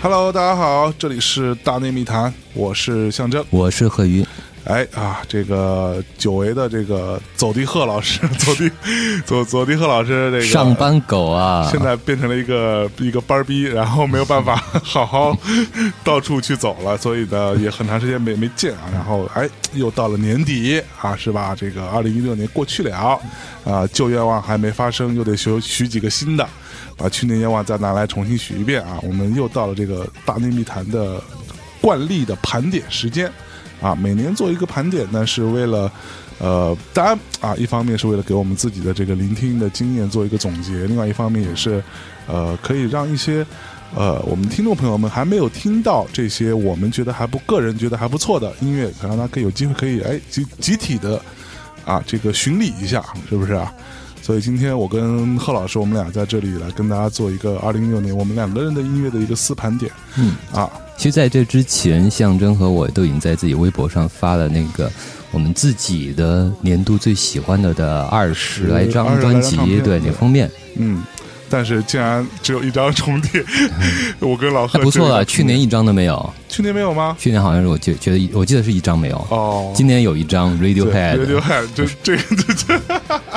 Hello，大家好，这里是大内密谈，我是象征。我是贺云，哎啊，这个久违的这个走地贺老师，走地走走地贺老师这个上班狗啊，现在变成了一个一个班儿逼，然后没有办法 好好到处去走了，所以呢也很长时间没没见啊。然后哎，又到了年底啊，是吧？这个二零一六年过去了啊，旧愿望还没发生，又得许许几个新的，把去年愿望再拿来重新许一遍啊。我们又到了这个大内密谈的惯例的盘点时间啊，每年做一个盘点呢，是为了。呃，当然啊，一方面是为了给我们自己的这个聆听的经验做一个总结，另外一方面也是，呃，可以让一些呃我们听众朋友们还没有听到这些我们觉得还不个人觉得还不错的音乐，可让他可以有机会可以哎集集体的啊这个巡礼一下，是不是啊？所以今天我跟贺老师我们俩在这里来跟大家做一个二零一六年我们两个人的音乐的一个私盘点，嗯。啊，其实在这之前，象征和我都已经在自己微博上发了那个我们自己的年度最喜欢的的二十来张20来专辑对那封面。嗯，但是竟然只有一张重叠，我跟老贺还不错了。去年一张都没有，去年没有吗？去年好像是我觉觉得我记得是一张没有，哦，今年有一张 Radiohead，Radiohead 这这个这这，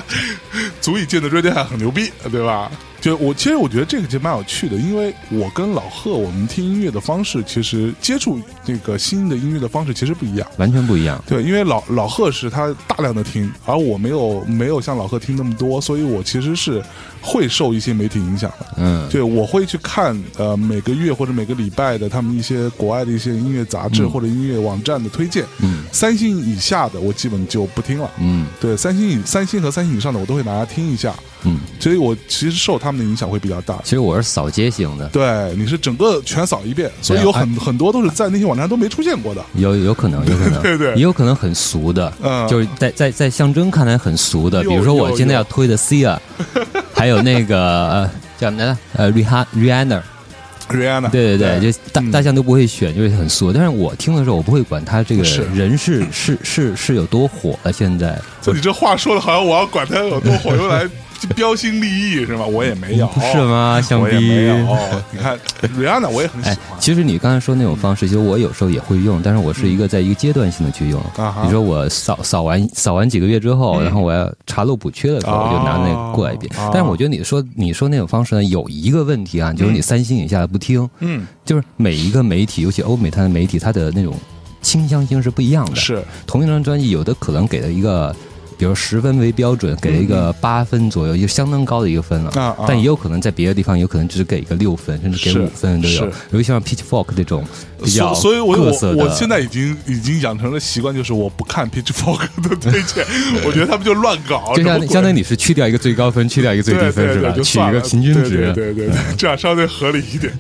足以见得 Radiohead 很牛逼，对吧？就我其实我觉得这个其实蛮有趣的，因为我跟老贺我们听音乐的方式，其实接触这个新的音乐的方式其实不一样。完全不一样。对，因为老老贺是他大量的听，而我没有没有像老贺听那么多，所以我其实是会受一些媒体影响的。嗯，对，我会去看呃每个月或者每个礼拜的他们一些国外的一些音乐杂志或者音乐网站的推荐。嗯三星以下的我基本就不听了。嗯对，三星以三星和三星以上的我都会拿来听一下，嗯，所以我其实受他们的影响会比较大。其实我是扫街型的，对，你是整个全扫一遍，所以有很很多都是在那些网站都没出现过的。有有可能，有可能，对对也有可能很俗的，嗯就是在在在象征看来很俗的，比如说我现在要推的 C 啊 还有那个呃叫什么来着？呃，Rihanna Rihanna，Rihanna，对对对，就大嗯大象都不会选，就是很俗。但是我听的时候，我不会管他这个人是是是是有多火了。现在这你这话说的好像我要管他有多火，用来标新立异是吗？我也没有，不是吗？象我也逼没有。你看 Rihanna，我也很喜哎欢，。其实你刚才说那种方式，其实我有时候也会用，但是我是一个在一个阶段性的去用。比如说我扫扫完扫完几个月之后，嗯然后我要查漏补缺的时候，哦我就拿那个过来一遍。哦但是我觉得你说你说那种方式呢，有一个问题啊，就是你三星以下的不听，嗯，就是每一个媒体，尤其欧美它的媒体，它的那种倾向性是不一样的。是同一张专辑，有的可能给了一个。比如十分为标准，给了一个八分左右，就相当高的一个分了。嗯啊啊但也有可能在别的地方，有可能只给一个六分，甚至给五分都有。尤其像 Pitchfork 这种比较所所以我我我现在已经已经养成了习惯，就是我不看 Pitchfork 的推 荐，我觉得他们就乱搞，就像相当于你是去掉一个最高分，去掉一个最低分是吧？取一个平均值。对对对 这样稍微合理一点。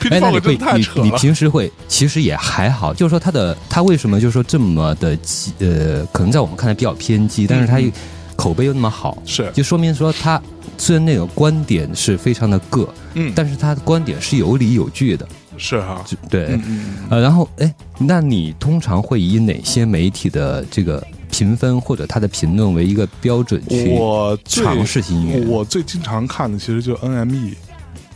Pitchfork 真太扯了，你平时会其实也还好，就是说他的他为什么就是说这么的激呃，可能在我们看来比较偏激，但是他口碑又那么好，是就说明说他虽然那个观点是非常的个，嗯，但是他的观点是有理有据的，是哈，就对，嗯嗯呃，然后哎，那你通常会以哪些媒体的这个评分或者他的评论为一个标准去尝试新音乐？我最经常看的其实就 NME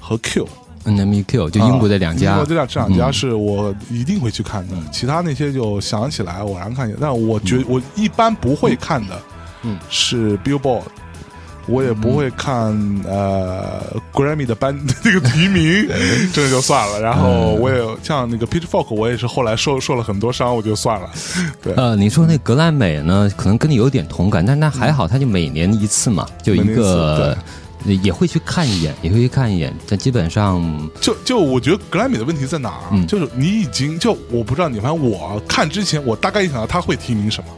和 Q，NMEQ 就英国的两家。啊英国，这两这两家嗯。是我一定会去看的，其他那些就想起来偶然看一下，但我觉我一般不会看的，嗯。是 Billboard。我也不会看呃 Grammy 的颁那 个提名，这就算了。然后我也像那个 Pitchfork，我也是后来受受了很多伤，我就算了。对，呃，你说那格莱美呢，可能跟你有点同感，但是那还好，他就每年一次嘛，就一个。也会去看一眼，也会去看一眼，但基本上就就我觉得格莱美的问题在哪儿就是你已经就我不知道你，反正我看之前，我大概一想到他会提名什么。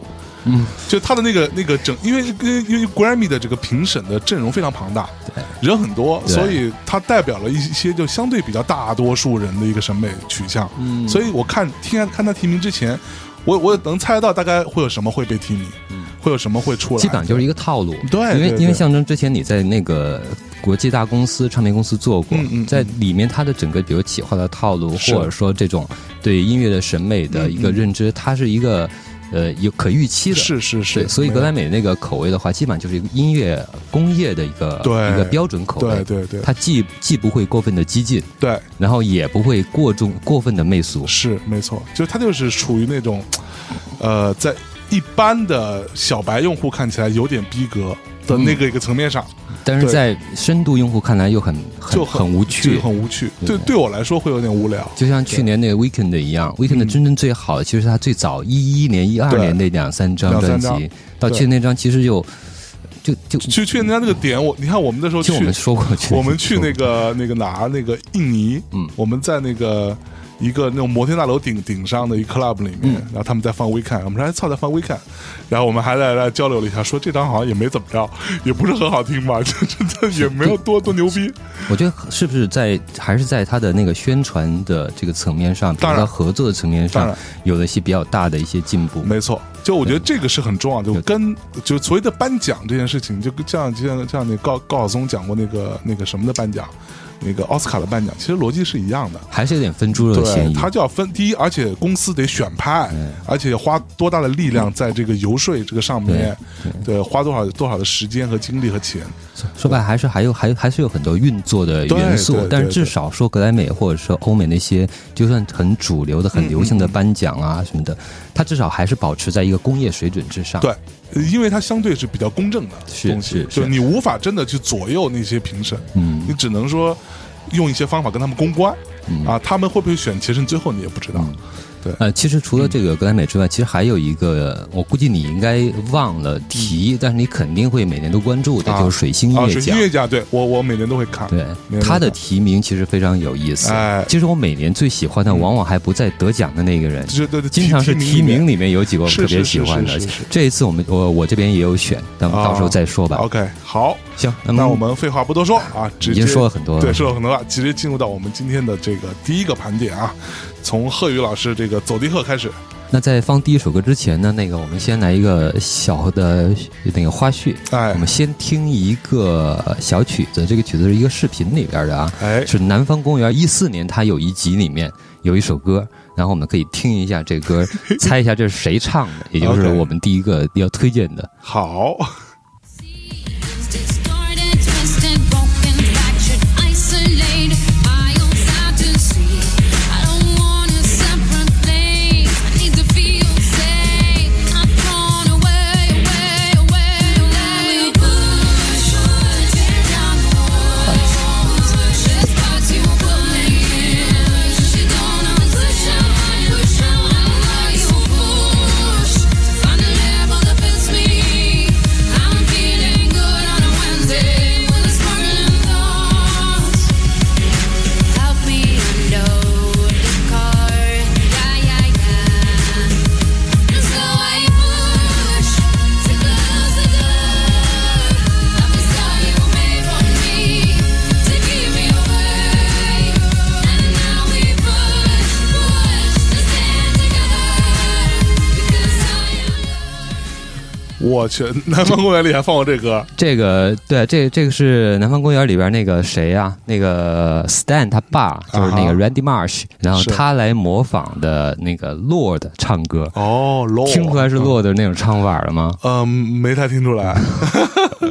嗯，就他的那个那个整，因为因为因为 Grammy 的这个评审的阵容非常庞大，对。人很多，所以他代表了一些就相对比较大多数人的一个审美取向。嗯。所以我看听看他提名之前，我我能猜到大概会有什么会被提名，嗯。会有什么会出来，基本上就是一个套路。对因为因为象征之前你在那个国际大公司唱片公司做过，嗯嗯在里面他的整个比如企划的套路，或者说这种对音乐的审美的一个认知，它是一个呃有可预期的。是是是，所以格莱美那个口味的话，基本上就是一个音乐工业的一个对。一个标准口味。对对对。它既既不会过分的激进，对。然后也不会过重过分的媚俗。是没错，就是它就是处于那种，呃，在一般的小白用户看起来有点逼格的那个一个层面上，对但是在深度用户看来又很就很无趣，很无趣。对对，对。我来说会有点无聊。就像去年那个 Weekend 一样，Weekend 嗯。真正最好的其实是他最早一一年、一二年那两三张专辑，到去年那张其实就就就就去人家那个点，我你看我们那时候去就我，们说过去，我们去那个那个哪那个印尼，嗯。我们在那个一个那种摩天大楼顶顶上的一个 club 里面，嗯。然后他们在放 Weekend，我们说哎操在放 Weekend，然后我们还在来交流了一下，说这张好像也没怎么着，也不是很好听吧，这这这也没有多多牛逼，我觉得是不是在还是在他的那个宣传的这个层面上，当然。合作的层面上，有了一些比较大的一些进步。没错，就我觉得这个是很重要，就跟就所谓的颁奖这件事情，就跟像就像像那高高晓松讲过那个那个什么的颁奖，那个奥斯卡的颁奖，其实逻辑是一样的。还是有点分猪肉的嫌，疑。他就要分第一，而且公司得选派，而且花多大的力量在这个游说这个上面，对，花多少多少的时间和精力和钱，说白了还是还有还还是有很多运作的对元素，但是至对。对少说格莱美或者说欧美那些，就算很主流的、很流行的颁奖啊什么的，它至少还是保持在一个工业水准之上。对，因为它相对是比较公正的是东西是，就是你无法真的去左右那些评审，嗯。你只能说用一些方法跟他们公关，嗯。啊，他们会不会选，其实最后你也不知道，呃，其实除了这个格莱美之外，其实还有一个，我估计你应该忘了提，但是你肯定会每年都关注的，啊就是水星音啊，乐奖水星音。乐奖，对我我每年都会看，对他的提名其实非常有意思。哎其实我每年最喜欢的，往往还不在得奖的那个人，经常是提名里里面有几个我特别喜欢的。这一次我们我我这边也有选，咱们啊到时候再说吧。OK，好，行，那我们废话不多说啊，直接已经说了很多了对，说了很多了，直接进入到我们今天的这个第一个盘点啊，从贺宇老师这个走地鹤开始，那在放第一首歌之前呢，那个我们先来一个小的那个花絮。哎。我们先听一个小曲子，这个曲子是一个视频里边的啊，哎，是《南方公园》一四年，它有一集里面有一首歌，然后我们可以听一下这歌，猜一下这是谁唱的，也就是我们第一个要推荐的。好，我去，南方公园里还放过这歌，这个对，这这个是《南方公园》里边那个谁啊、那个 Stan 他爸就是那个 Randy Marsh，然后他来模仿的那个 Lord 唱歌，哦，low，听出来是 Lord 那种唱法了吗？嗯，没太听出来，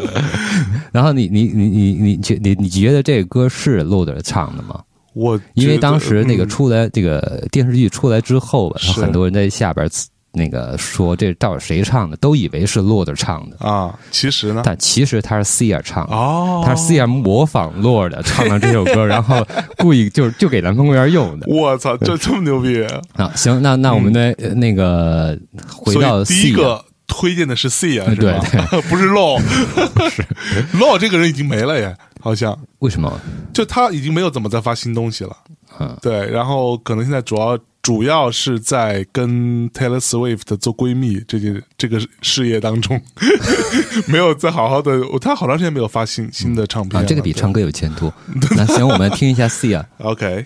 然后你你你你你觉你你觉得这个歌是 Lord 唱的吗？我因为当时那个嗯。出来、这个电视剧出来之后吧，很多人在下边那个说这到底谁唱的，都以为是 Lord 唱的，啊，其实呢，但其实他是 Sia 唱的。哦，他是 Sia 模仿 Lord 唱了这首歌，然后故意就就给南方公园用的我操，这这么牛逼！啊。行，那那我们的、呃那个回到第一个推荐的是 C 啊，是对吧？不是 low，是 low 这个人已经没了耶，好像为什么？就他已经没有怎么再发新东西了。嗯，对，然后可能现在主要主要是在跟 Taylor Swift 做闺蜜这件这个事业当中，没有再好好的，他好长时间没有发新新的唱片啊，了。这个比唱歌有前途。那行，我们听一下 Sia。OK。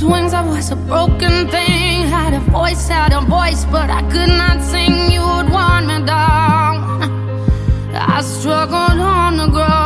With wings, I was a broken thing. Had a voice, had a voice, but I could not sing. You would want me down. I struggled on the ground.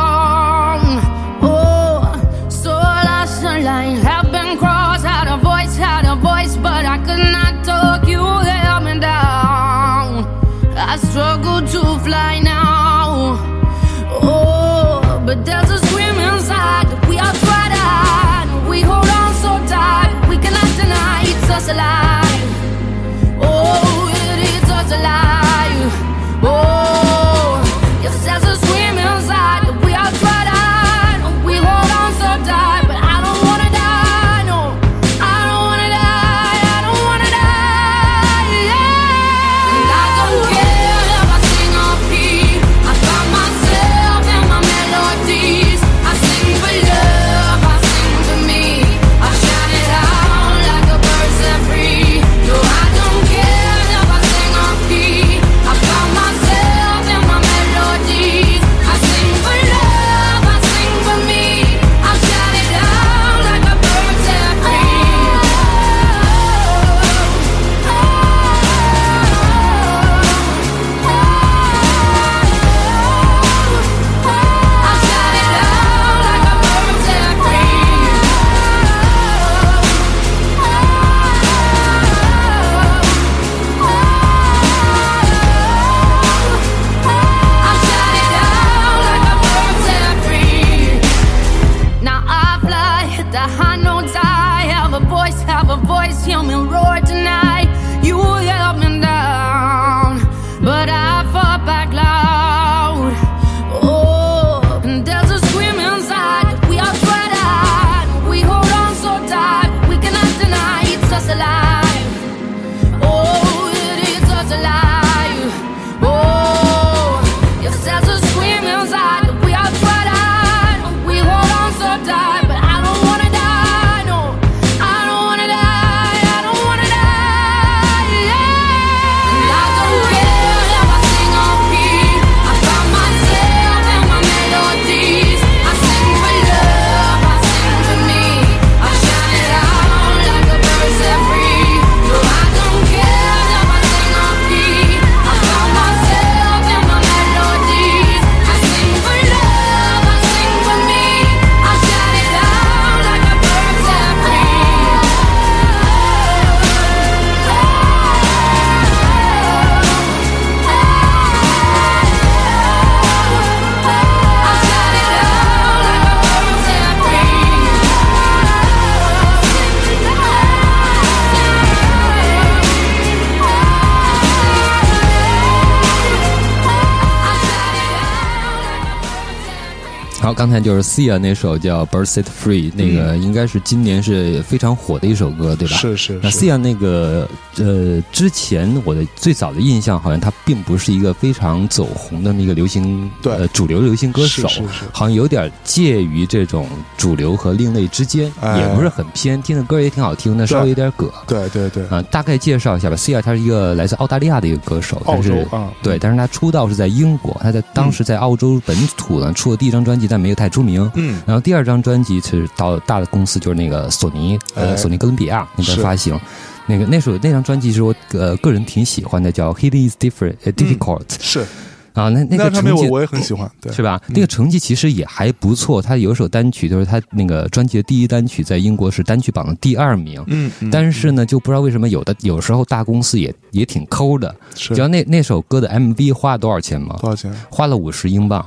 刚才就是 Sia 那首叫《Bird Set Free》，那个应该是今年是非常火的一首歌，对吧？那是是是 Sia 那个呃，之前我的最早的印象，好像他并不是一个非常走红的那个流行对呃主流流行歌手，是是是好像有点介于这种主流和另类之间，哎也不是很偏，听的歌也挺好听的，稍微有点葛。对对对，啊、大概介绍一下吧。Sia 他是一个来自澳大利亚的一个歌手，澳但是洲啊对，但是他出道是在英国，他在当时在澳洲本土呢出了第一张专辑，但没有太出名。嗯然后第二张专辑是到大的公司，就是那个索尼，呃，哎索尼哥伦比亚那边发行。那个那首那张专辑是我呃个人挺喜欢的，叫《Healing is Different 呃 Difficult》、是啊，那那个成绩我也很喜欢，对，是吧？那个成绩其实也还不错。他有一首单曲，就是他那个专辑的第一单曲，在英国是单曲榜的第二名。嗯，嗯但是呢，就不知道为什么有的有时候大公司也也挺抠的。是你知道那那首歌的 MV 花了多少钱吗？多少钱？花了五十英镑，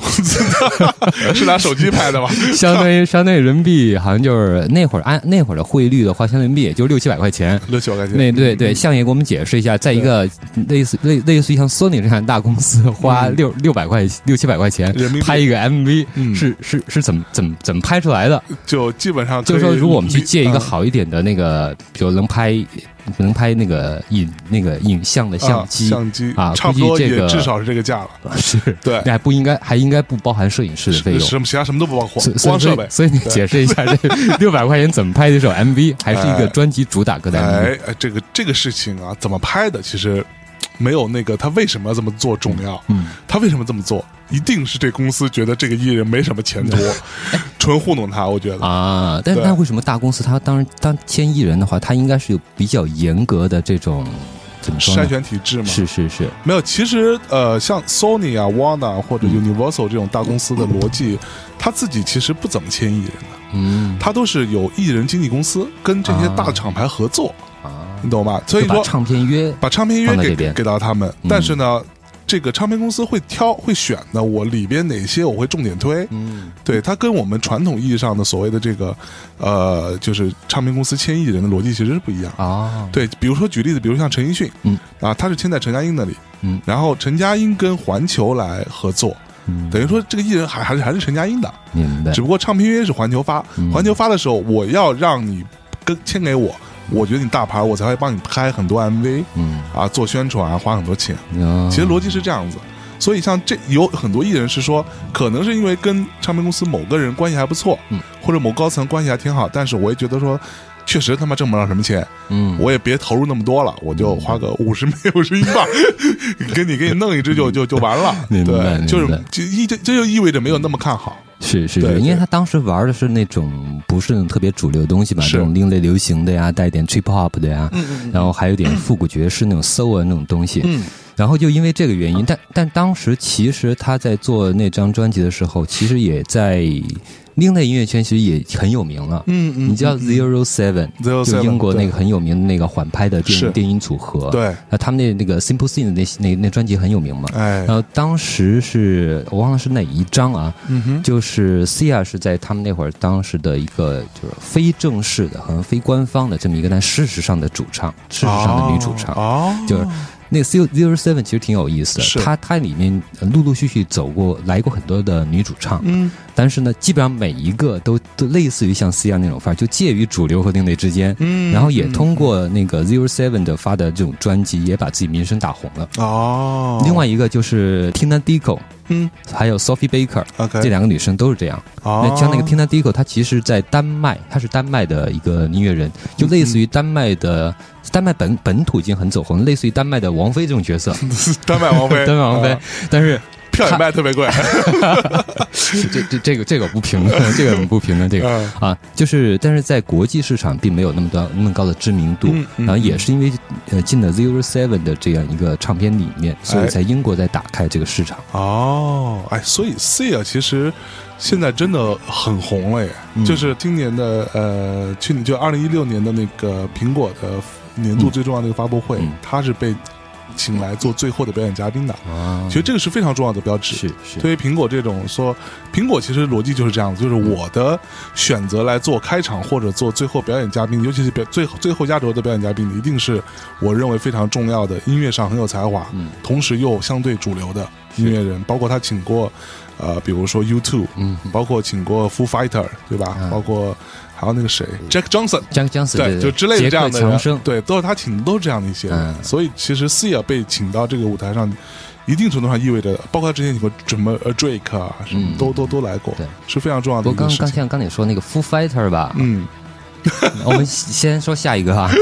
是拿手机拍的吧？相当于相当于人民币，好像就是那会儿按那会儿的汇率的话，相当于人民币也就六七百块钱。六七百块钱。那对对，相爷给我们解释一下，在一个类似类类似于像 Sony 这样的大公司，花六六百块六七百块钱拍一个 MV，嗯是是是怎么怎么怎么拍出来的？就基本上就是说，如果我们去借一个嗯好一点的那个，比如能拍能拍那个影那个影像的相机，啊相机啊差不多这个也至少是这个价了。是对那还不应该还应该不包含摄影师的费用。什么其他什么都不包括光设备。所以你解释一下，这 六百块钱怎么拍这首 MV，还是一个哎专辑主打歌的 MV？哎哎，这个这个事情啊，怎么拍的？其实没有那个他为什么要这么做重要。嗯，他为什么这么做？一定是这公司觉得这个艺人没什么前途，纯糊弄他，我觉得。啊，但是对那为什么大公司他当然当签艺人的话，他应该是有比较严格的这种怎么说筛？选体制嘛，是是是，没有。其实呃，像 Sony 啊、Warner 或者 Universal 这种大公司的逻辑，他自己其实不怎么签艺人的，嗯他都是有艺人经纪公司跟这些大厂牌合作，啊，你懂吗？所以说把唱片约把唱片约给给到他们，嗯但是呢。这个唱片公司会挑会选的，我里边哪些我会重点推，嗯。对它跟我们传统意义上的所谓的这个，呃，就是唱片公司签艺人的逻辑其实是不一样。啊，对，比如说举例子，比如像陈奕迅，嗯。啊，他是签在陈佳音那里，嗯。然后陈佳音跟环球来合作，嗯，等于说这个艺人还还是还是陈佳音的，明白。只不过唱片约是环球发，嗯。环球发的时候，我要让你跟签给我，我觉得你大牌，我才会帮你拍很多 MV 嗯，啊，做宣传啊，花很多钱。啊其实逻辑是这样子。所以像这有很多艺人是说，可能是因为跟唱片公司某个人关系还不错，嗯，或者某高层关系还挺好，但是我也觉得说，确实他妈挣不着什么钱，嗯，我也别投入那么多了，我就花个五十美五十英镑，给你给你弄一只就就就完了，对，就是白就意这这就意味着没有那么看好，是是是，因为他当时玩的是那种不是那种特别主流的东西嘛，是。这种另类流行的呀，带点 trip hop 的呀，然后还有点复古爵士那种 soul 啊那种东西。嗯，然后就因为这个原因，但但当时其实他在做那张专辑的时候，其实也在另类音乐圈其实也很有名了。嗯嗯你知道 Zero Seven，Zero 就英国那个很有名的那个缓拍的电电音组合。，对，那他们那那个 Simple Scene 的那那那专辑很有名嘛。哎。然，后当时是我忘了是哪一张啊，嗯哼，就是 Sia 是在他们那会儿当时的一个就是非正式的，好像非官方的这么一个，但事实上的主唱，事实上的女主唱，哦，就是那个 Zero Seven 其实挺有意思的，它它里面呃陆陆续续走过来过很多的女主唱，嗯，但是呢，基本上每一个都都类似于像 C R 那种范儿，就介于主流和另类之间。嗯然后也通过那个 Zero Seven 的发的这种专辑，也把自己名声打红了。哦，另外一个就是 Tina Dico，嗯还有 Sophie Baker，，OK，这两个女生都是这样。哦那像那个 Tina Dico，她其实在丹麦，她是丹麦的一个音乐人，就类似于丹麦的丹麦本本土已经很走红，类似于丹麦的王菲这种角色，丹麦王菲，丹麦王菲啊。但是票也卖特别贵，这这这个这个不评论，这个不评论？这个。嗯。啊，就是，但是在国际市场并没有那么高那么高的知名度，嗯嗯然后也是因为呃进了 Zero Seven 的这样一个唱片里面，所以哎。在英国在打开这个市场。哦，哎，所以 C 啊其实现在真的很红了耶，嗯。就是今年的呃，去年就二零一六年的那个苹果的年度最重要的一个发布会，嗯。他是被请来做最后的表演嘉宾的。啊其实这个是非常重要的标志。是是，对于苹果这种说，苹果其实逻辑就是这样子，就是我的选择来做开场或者做最后表演嘉宾，尤其是表最后最后压轴的表演嘉宾，一定是我认为非常重要的，音乐上很有才华，嗯同时又相对主流的音乐人，包括他请过，呃，比如说 U2，嗯包括请过 Foo Fighter，对吧？嗯包括还有那个谁，Jack Johnson。，Jack Johnson 对，就之类的这样的人杰克强生，对，都是他请的，都是这样的一些人。嗯所以其实 Sia 被请到这个舞台上，一定程度上意味着，包括他之前你们什么呃 Drake 啊，什么、嗯都都都来过对，是非常重要的我刚一个事情。刚像刚你说那个 Foo Fighter 吧，嗯，我们先说下一个啊。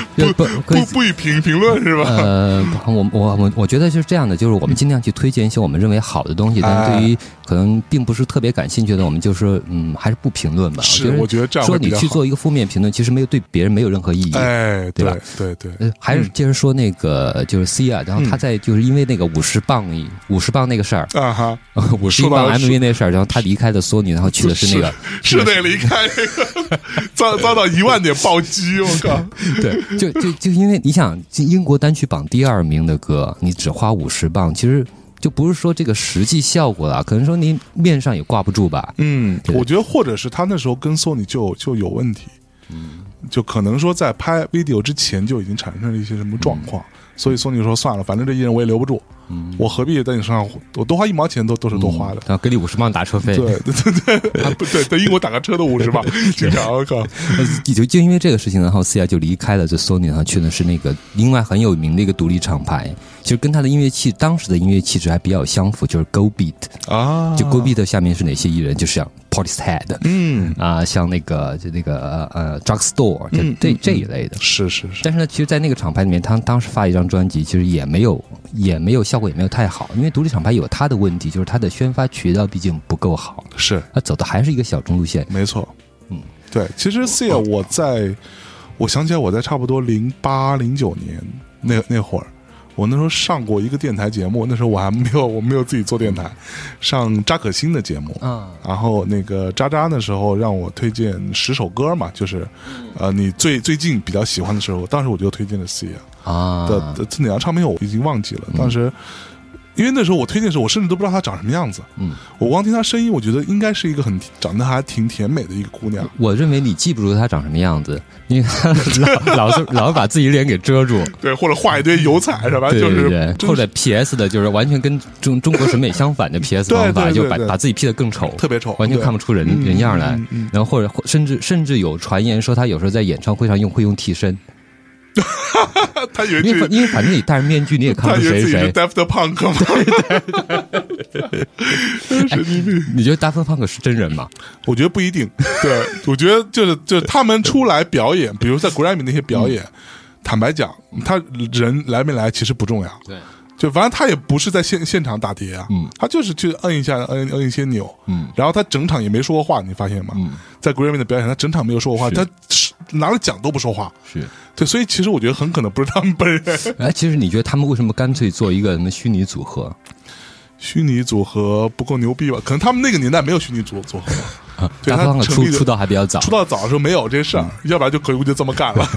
不不不不予评评论是吧？呃，我我我我觉得就是这样的，就是我们尽量去推荐一些我们认为好的东西，但对于可能并不是特别感兴趣的，我们就是嗯，还是不评论吧。是，我觉得这样说。你去做一个负面评论，其实没有对别人没有任何意义。哎，对吧对对还是接着说那个就是 C 啊，然后他在就是因为那个五十磅五十磅那个事儿，啊哈，五十磅 MV 那事儿，然后他离开的索尼，然后去的是那个是得离开那个 遭遭到一万点暴击，我靠！对，就就就因为你想英国单曲榜第二名的歌，你只花五十磅，其实就不是说这个实际效果了，可能说你面上也挂不住吧。嗯，我觉得或者是他那时候跟索尼就就有问题，嗯就可能说在拍 video 之前就已经产生了一些什么状况，所以索尼说算了，反正这艺人我也留不住，我何必在你身上，我多花一毛钱都都是多花的。然后给你五十磅打车费，对对对对，还不对，在英国打个车都五十磅，经常我靠，就就因为这个事情，然后思雅就离开了这 Sony，然后去的是那个另外很有名的一个独立厂牌，其实跟他的音乐气当时的音乐气质还比较相符，就是 Go Beat。啊，就 Go Beat 下面是哪些艺人？就是像 Portishead 嗯，啊，像那个就那个呃 Drugstore 这嗯嗯这这一类的。是是是，但是呢，其实，在那个厂牌里面，他当时发一张专辑，其实也没有也没有效果果也没有太好，因为独立厂牌有它的问题，就是它的宣发渠道毕竟不够好，是。它走的还是一个小众路线。没错，嗯，对，其实 C 啊，我在，我想起来我在差不多零八零九年那那会儿，我那时候上过一个电台节目，那时候我还没有我没有自己做电台，上扎可欣的节目，嗯，然后那个渣渣那时候让我推荐十首歌嘛，就是，呃，你最最近比较喜欢的时候，当时我就推荐了 C 啊啊的的哪张唱片我已经忘记了，当时。因为那时候我推荐的时候，我甚至都不知道她长什么样子。嗯，我光听她声音，我觉得应该是一个很长得还挺甜美的一个姑娘。我认为你记不住她长什么样子，因为她老 老是老是把自己脸给遮住，对，或者画一堆油彩是吧？对或者 PS 的，就是完全跟中中国审美相反的 PS 对方法，就把把自己 P 的更丑，特别丑，完全看不出人嗯人样来嗯嗯。然后或者甚至甚至有传言说她有时候在演唱会上用会用替身，他以为因为反因为反正你戴着面具你也看不出谁是以为自己是谁。Daft Punk 吗？神经病！你觉得 Daft Punk 是真人吗？我觉得不一定。对，我觉得就是就是他们出来表演，比如在 Grammy 那些表演，坦白讲，他人来没来其实不重要。对，就反正他也不是在现现场打碟啊，嗯他就是去摁一下，摁摁一些钮，嗯然后他整场也没说过话，你发现吗？嗯，在 Grammy 的表演，他整场没有说过话，他拿了奖都不说话，是。对，所以其实我觉得很可能不是他们本人。哎，其实你觉得他们为什么干脆做一个什么虚拟组合？虚拟组合不够牛逼吧？可能他们那个年代没有虚拟组组合，对他出出道还比较早。出，道早的时候没有这事儿，要不然就可能就这么干了。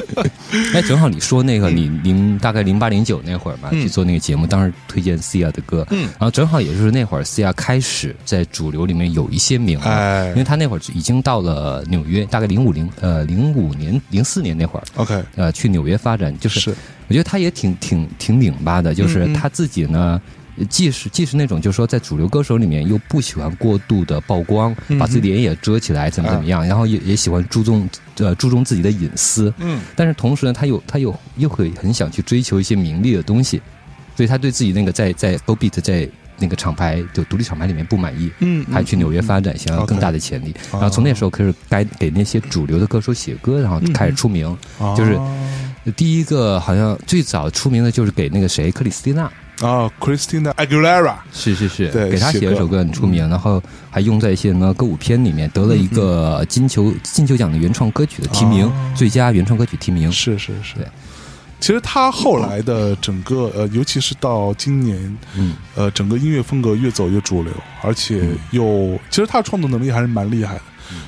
哎，正好你说那个，你零大概零八零九那会儿吧，嗯。去做那个节目，当时推荐 Cia 的歌，嗯。然后正好也就是那会儿 Cia 开始在主流里面有一些名了，哎。因为他那会儿已经到了纽约，大概零五零呃零五年零四年那会儿，OK，呃，去纽约发展，就是。是我觉得他也挺挺挺拧巴的，就是他自己呢。既是既是那种，就是说在主流歌手里面又不喜欢过度的曝光，嗯。把自己脸也遮起来，怎么怎么样，然后也也喜欢注重呃注重自己的隐私，嗯。但是同时呢，他又他又又会很想去追求一些名利的东西，所以他对自己那个在在 Go Beat 在那个厂牌就独立厂牌里面不满意，嗯，还去纽约发展，想要更大的潜力。哦。然后从那时候开始该给那些主流的歌手写歌，然后开始出名。就是哦。第一个好像最早出名的就是给那个谁克里斯蒂娜，啊，Christina Aguilera，是是是，对给他写了首歌很出名，然后还用在一些什么歌舞片里面，得了一个金球金球奖的原创歌曲的提名哦，最佳原创歌曲提名。是是是。对。其实他后来的整个呃，尤其是到今年，嗯，呃，整个音乐风格越走越主流，而且又其实他的创作能力还是蛮厉害的。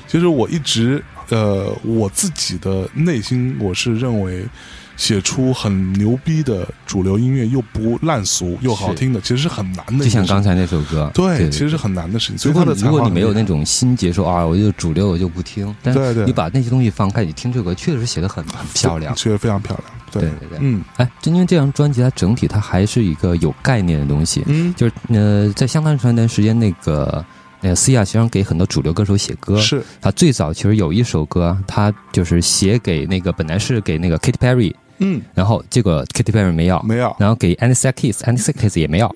其实我一直呃，我自己的内心我是认为，写出很牛逼的主流音乐又不烂俗又好听的，其实是很难的就。像刚才那首歌，对，其实是很难的事情。所如果以他的才华如果你没有那种心结，说啊，我就主流我就不听，但是你把那些东西放开，你听这首歌确实写的很很漂亮。确实非常漂亮。对对对对嗯哎，就因为这张专辑它整体它还是一个有概念的东西，嗯，就是呃，在相当长一段时间，那个那个 C 亚实际上给很多主流歌手写歌，是他最早其实有一首歌，他就是写给那个本来是给那个 Katy Perry，嗯。然后结果 Katy Perry 没要，没要，然后给 Alicia Keys，Alicia Keys 也没要，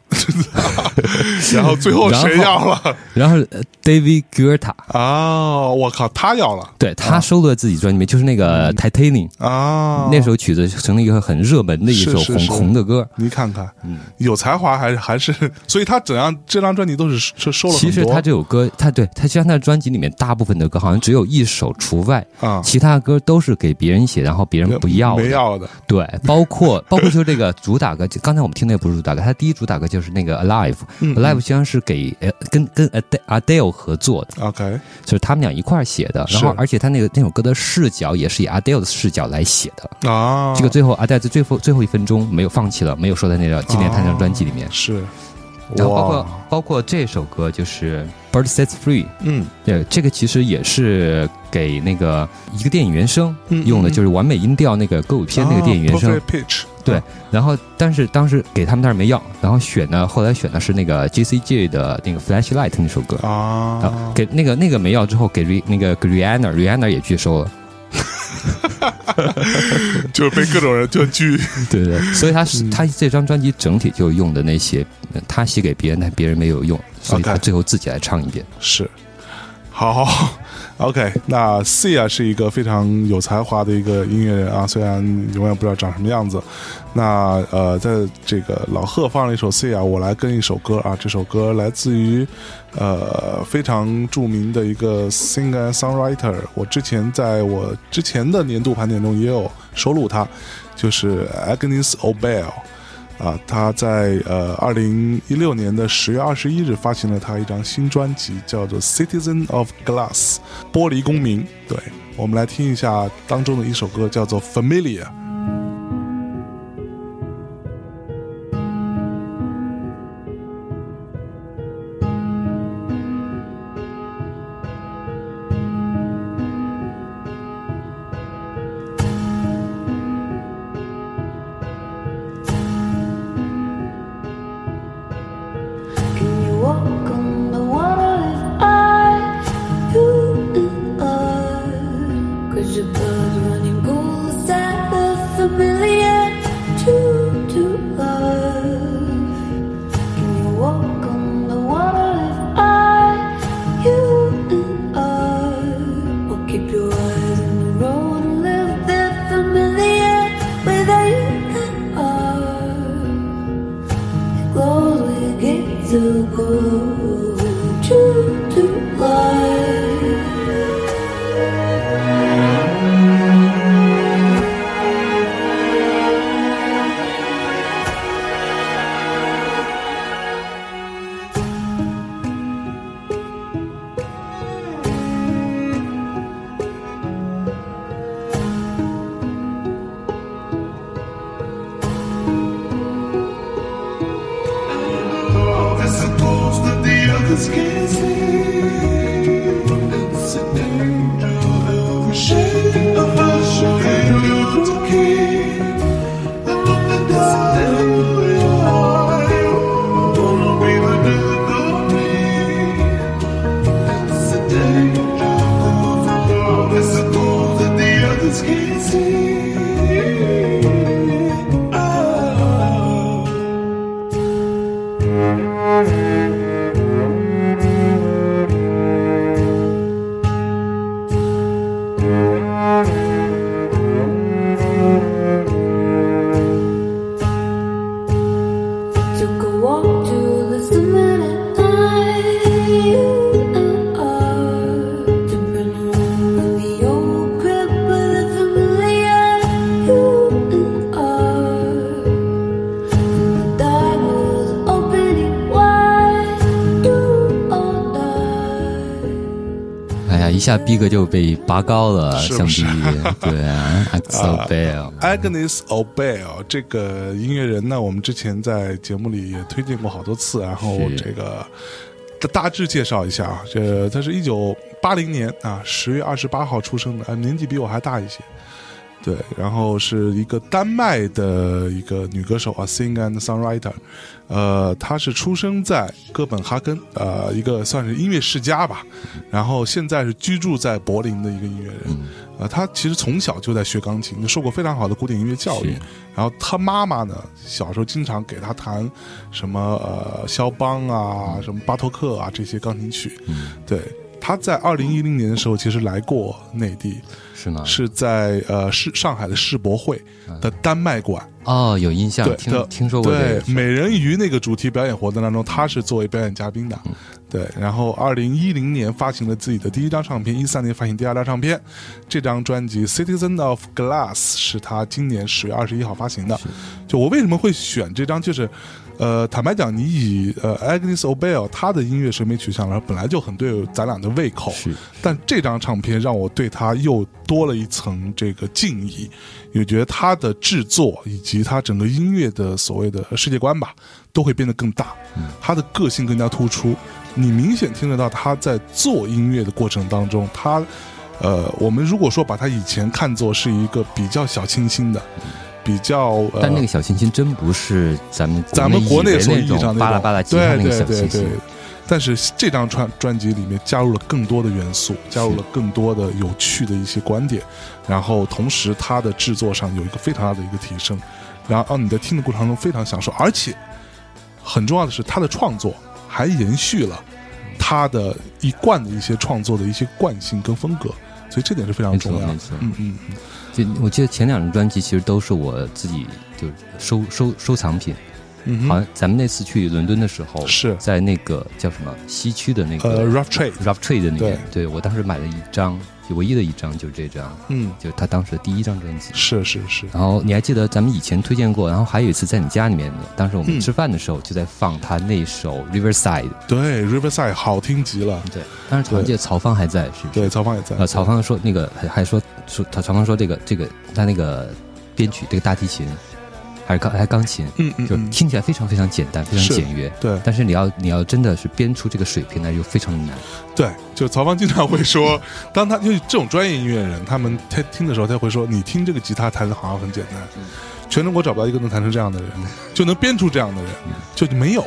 然后最后谁要了？然后呃 David Guetta，啊，我靠，他要了。对他收录在自己专辑里面，就是那个 Titanium、啊！那首曲子成了一个很热门的一首红红的歌。你看看，嗯，有才华还是还是，所以他整张这张专辑都是收收了。其实他这首歌，他对他实际上他的专辑里面大部分的歌好像只有一首除外，啊，其他歌都是给别人写，然后别人不要的。没要的，对，包括 包括就是这个主打歌，就刚才我们听的不是主打歌，它第一主打歌就是那个 Alive，Alive、嗯 Alive 实际上是给呃跟跟 Ade- Adele 合作的，OK，就是他们俩一块儿写的。然后而且他那个那首歌的视角也是以 Adele 的视角来写的。啊，这个最后 Adele 在最后最后一分钟没有放弃了，没有说在那个纪念他那张专辑里面。是，然后包括包括这首歌就是《Bird Sets Free》，嗯。对，这个其实也是给那个一个电影原声嗯用的，嗯。就是完美音调那个歌舞片那个电影原声。啊 Perfect Pitch，对，然后但是当时给他们那儿没要，然后选呢，后来选的是那个 J C J 的那个 Flashlight 那首歌，啊，给那个那个没要之后，给 Ri 那个 Rihanna，Rihanna 也拒收了，就是被各种人就拒，对对，所以他是嗯。他这张专辑整体就用的那些，呃他写给别人，但别人没有用，所以他最后自己来唱一遍。是，好，OK，那 Sia 是一个非常有才华的一个音乐人啊，虽然永远不知道长什么样子。那呃，在这个老贺放了一首 Sia，我来跟一首歌啊，这首歌来自于呃非常著名的一个 singer songwriter，我之前在我之前的年度盘点中也有收录他，就是 Agnes Obel。啊，他在呃二零一六年的十月二十一日发行了他一张新专辑，叫做《Citizen of Glass》玻璃公民。对，我们来听一下当中的一首歌，叫做《Familiar》。呀，一下逼格就被拔高了，是不是？相比对啊 x o Bell，Agnes Obel 这个音乐人呢，我们之前在节目里也推荐过好多次，然后这个大致介绍一下啊，这他是一九八零年啊十月二十八号出生的，啊，年纪比我还大一些。对，然后是一个丹麦的一个女歌手啊，sing and songwriter，呃，她是出生在哥本哈根，呃，一个算是音乐世家吧，然后现在是居住在柏林的一个音乐人，呃，她其实从小就在学钢琴，受过非常好的古典音乐教育，然后她妈妈呢，小时候经常给她弹什么呃肖邦啊、什么巴托克啊这些钢琴曲，对。她在二零一零年的时候，其实来过内地，是吗？是在呃世上海的世博会的丹麦馆，哦，有印象，听听说过对，美人鱼那个主题表演活动当中，他是作为表演嘉宾的。嗯对，然后二零一零年发行了自己的第一张唱片，一三年发行第二张唱片。这张专辑《Citizen of Glass》是他今年十月二十一号发行的。就我为什么会选这张，就是。呃，坦白讲，你以呃 Agnes Obel 她的音乐审美取向来说，本来就很对咱俩的胃口。是但这张唱片让我对他又多了一层这个敬意，也觉得他的制作以及他整个音乐的所谓的世界观吧，都会变得更大，他的个性更加突出。你明显听得到他在做音乐的过程当中，他，呃，我们如果说把他以前看作是一个比较小清新的，比较呃，但那个小清新真不是咱们咱们国内所意义上种巴拉巴拉吉他对那个小对对对清新，。但是这张专专辑里面加入了更多的元素，加入了更多的有趣的一些观点，然后同时它的制作上有一个非常大的一个提升，然后让你在听的过程中非常享受，而且很重要的是，他的创作还延续了他的一贯的一些创作的一些惯性跟风格，所以这点是非常重要。嗯嗯嗯，就我记得前两张专辑其实都是我自己就收收收藏品。嗯好像咱们那次去伦敦的时候，是在那个叫什么西区的那个呃，Rough Trade，Rough Trade 的那对边，对我当时买了一张，就唯一的一张就是这张，嗯，就是他当时的第一张专辑。是是是，然后你还记得咱们以前推荐过，然后还有一次在你家里面，当时我嗯们吃饭的时候就在放他那首 Riverside，对，Riverside 好听极了，对，当时好像记得曹芳还在，是不是？对，曹芳也在，呃，曹芳说那个还还说说曹曹芳说这个这个他那个编曲这个大提琴还是钢还是钢琴，嗯嗯，就嗯听起来非常非常简单，非常简约。对但是你要你要真的是编出这个水平来，就非常的难。对，就曹芳经常会说，当他就是这种专业音乐人，他们他听的时候，他会说，你听这个吉他弹的好像很简单，全中国找不到一个能弹成这样的人，就能编出这样的人，就没有，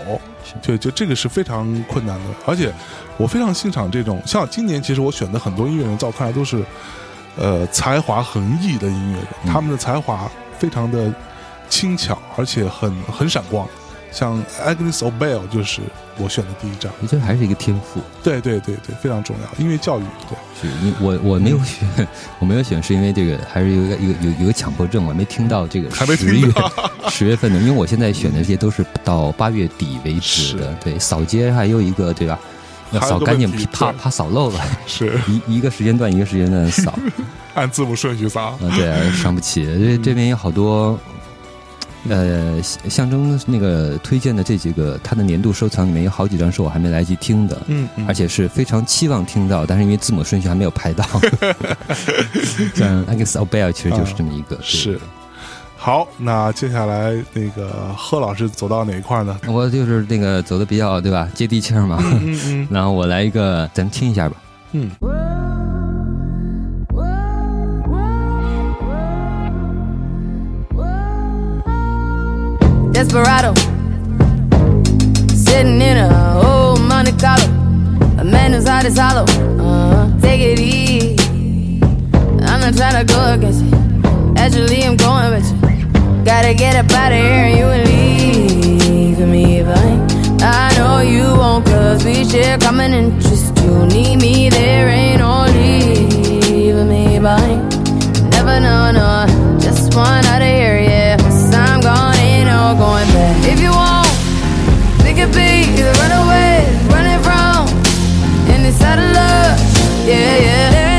就就这个是非常困难的。而且我非常欣赏这种，像今年其实我选的很多音乐人，在我看来都是呃才华横溢的音乐人，他们的才华非常的轻巧，而且很很闪光。像 Agnes Obel 就是我选的第一张，我觉得还是一个天赋。对对对对，非常重要，音乐教育，对。是你我我没有选，我没有选是因为这个还是有一个有有有一个强迫症，我没听到这个 十月十月份的，因为我现在选的这些都是到八月底为止的。对，扫街还有一个对吧？要扫干净，怕怕扫漏了，是一一个时间段一个时间段扫。按字母顺序扫。啊，对，伤不起。这这边有好多，呃，象象征那个推荐的这几个，他的年度收藏里面有好几张是我还没来得及听的，嗯嗯而且是非常期望听到，但是因为字母顺序还没有排到。像 Agnes Obel 其实就是这么一个，对是。好，那接下来那个贺老师走到哪一块呢？我就是那个走的比较对吧，接地气儿嘛。嗯嗯 然后我来一个，咱们听一下吧。嗯，Desperado. Sitting in a old Monte Carlo. A man whose heart is hollow. Uh-huh. Take it easy. I'm not trying to go against it. Actually, I'm going with you. Gotta get up out of here and you will leave me behind. I know you won't, cause we share common interest. You need me, there ain't no leaving me behind. Never know, no. Just one out of here, going back. If you want, we could be the runaways, running from any side of love. Yeah, yeah.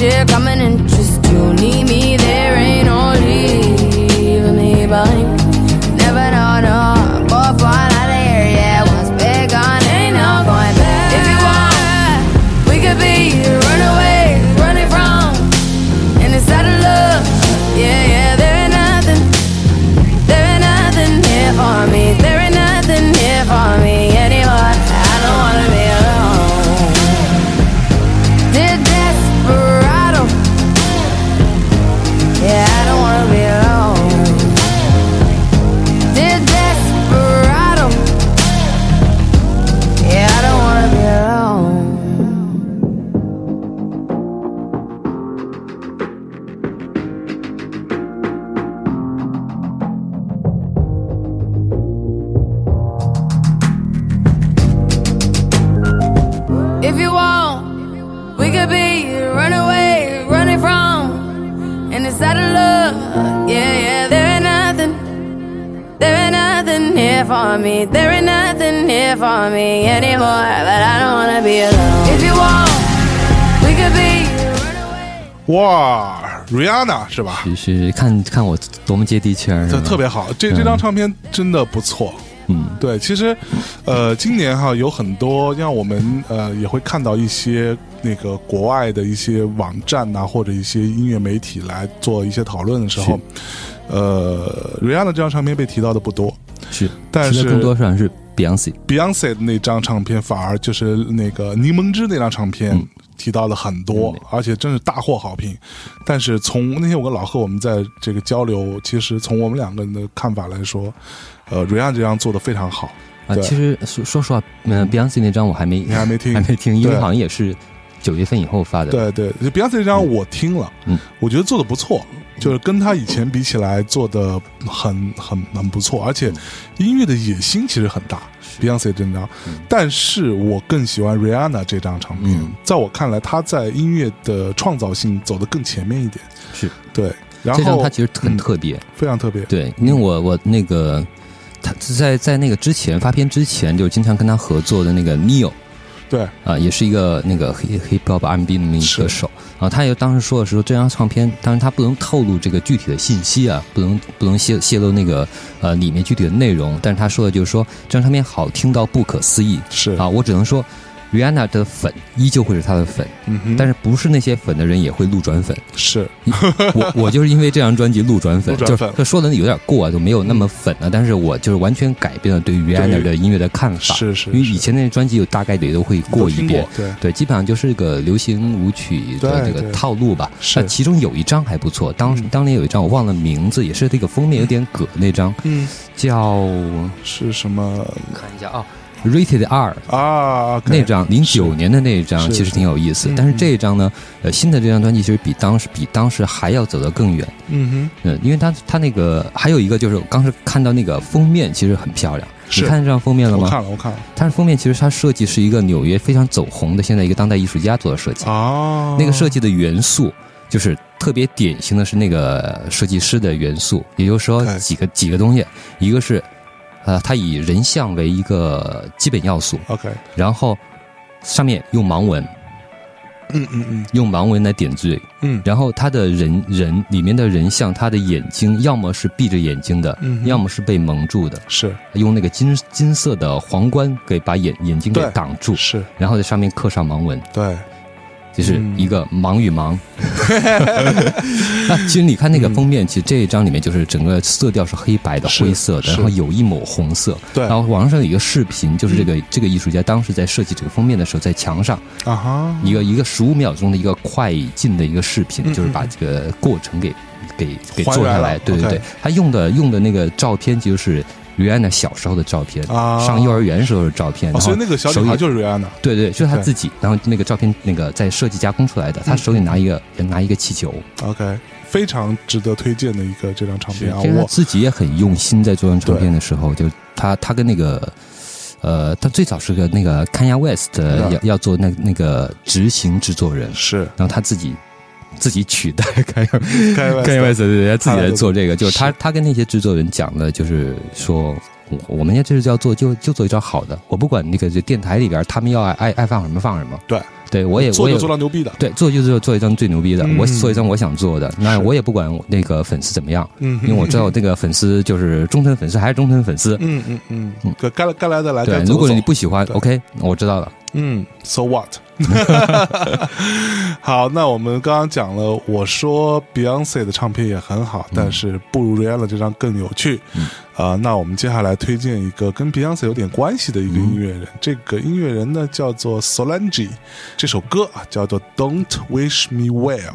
dear coming in，Rihanna 是吧？是是，看看我多么接地气儿，这特别好，这嗯这张唱片真的不错。嗯，对，其实，呃，今年哈有很多，让我们呃也会看到一些那个国外的一些网站呐、或者一些音乐媒体来做一些讨论的时候，呃，Rihanna 这张唱片被提到的不多。是，但是更多上是 Beyonce，Beyonce 的那张唱片反而就是那个柠檬汁那张唱片。嗯提到了很多，而且真是大获好评。但是从那天我跟老贺我们在这个交流，其实从我们两个人的看法来说，呃，瑞安这张做的非常好。啊，其实说说实话，嗯、b e y o n c e 那张我还没你还没 听。还没听，因为好像也是九月份以后发的。对对。就，Beyonce 这张我听了，嗯。我觉得做的不错，就是跟他以前比起来做的很很很不错，而且音乐的野心其实很大。Beyonce 这张，但是我更喜欢 Rihanna 这张唱片，嗯。在我看来，她在音乐的创造性走得更前面一点。是。对，然这张后它其实很嗯特别，非常特别。对，因为我我那个他在在那个之前发片之前，就经常跟他合作的那个 Neo 对，啊、也是一个那个 hip hip hop R&B 的那么一是歌手。啊他也当时说的时候，这张唱片，当然他不能透露这个具体的信息啊，不能不能泄泄露那个呃里面具体的内容。但是他说的就是说，这张唱片好听到不可思议是啊！我只能说，Rihanna 的粉依旧会是她的粉，但是不是那些粉的人也会路转粉。是。我 我就是因为这张专辑路转粉，就路转粉。是说的有点过啊，就没有那么粉了。但是我就是完全改变了对于 Rihanna 的音乐的看法，是是是因为以前那些专辑我大概也都会过一遍。对，对，基本上就是个流行舞曲的这个套路吧。是那其中有一张还不错，当嗯。当年有一张我忘了名字，也是这个封面有点葛那张，嗯，叫是什么？看一下啊，Rated R。啊？那张零九年的那一张其实挺有意思嗯，但是这一张呢，呃，新的这张专辑其实比当时比当时还要走得更远。嗯哼。嗯，因为它它那个还有一个就是我当时看到那个封面其实很漂亮，你看这张封面，了吗？我看了，我看了。它的封面其实它设计是一个纽约非常走红的现在一个当代艺术家做的设计，哦，那个设计的元素就是特别典型的是那个设计师的元素，也就是说几个几个东西，一个是呃它以人像为一个基本要素，OK，然后上面用盲文。嗯嗯嗯。用盲文来点缀，嗯。然后他的人人里面的人像，他的眼睛要么是闭着眼睛的，嗯要么是被蒙住的，是。用那个金金色的皇冠给把眼眼睛给挡住，是，然后在上面刻上盲文，对，就是嗯。一个忙与忙。那其实你看那个封面，其实这一张里面就是整个色调是黑白的、灰色的，然后有一抹红色。对。然后网上有一个视频，就是这个、这个艺术家当时在设计这个封面的时候，在墙上啊哈，一个一个十五秒钟的一个快进的一个视频，嗯就是把这个过程给给给做下来。对对对，他用的用的那个照片就是 Rihanna 小时候的照片，啊。上幼儿园时候的照片。哦，然后所以那个小女孩就是瑞安娜，对对，就是他自己，然后那个照片那个在设计加工出来的，她手里拿一个拿一个气球，OK，非常值得推荐的一个这张唱片我自己也很用心在做张唱片的时候，就他他跟那个。呃，他最早是个那个 Kanye West 嗯要要做那那个执行制作人，是。然后他自己自己取代 Kanye 开 Kanye West 对对，自己来做这个，就是他他跟那些制作人讲的，就是说，我我们家这是要做就就做一张好的，我不管那个这电台里边他们要爱爱爱放什么放什么，对，对我也我也做就做到牛逼的，对做就做做一张最牛逼的，嗯。我做一张我想做的，那我也不管那个粉丝怎么样，嗯，因为我知道那个粉丝就是忠诚粉丝还是忠诚粉丝，嗯嗯嗯，该该该来的来，对如果你不喜欢，OK，我知道了，嗯，So what？好，那我们刚刚讲了，我说 Beyonce 的唱片也很好，但是不如 Rihanna 这张更有趣。啊、那我们接下来推荐一个跟 Beyonce 有点关系的一个音乐人，这个音乐人呢叫做 Solange，这首歌啊叫做 Don't Wish Me Well。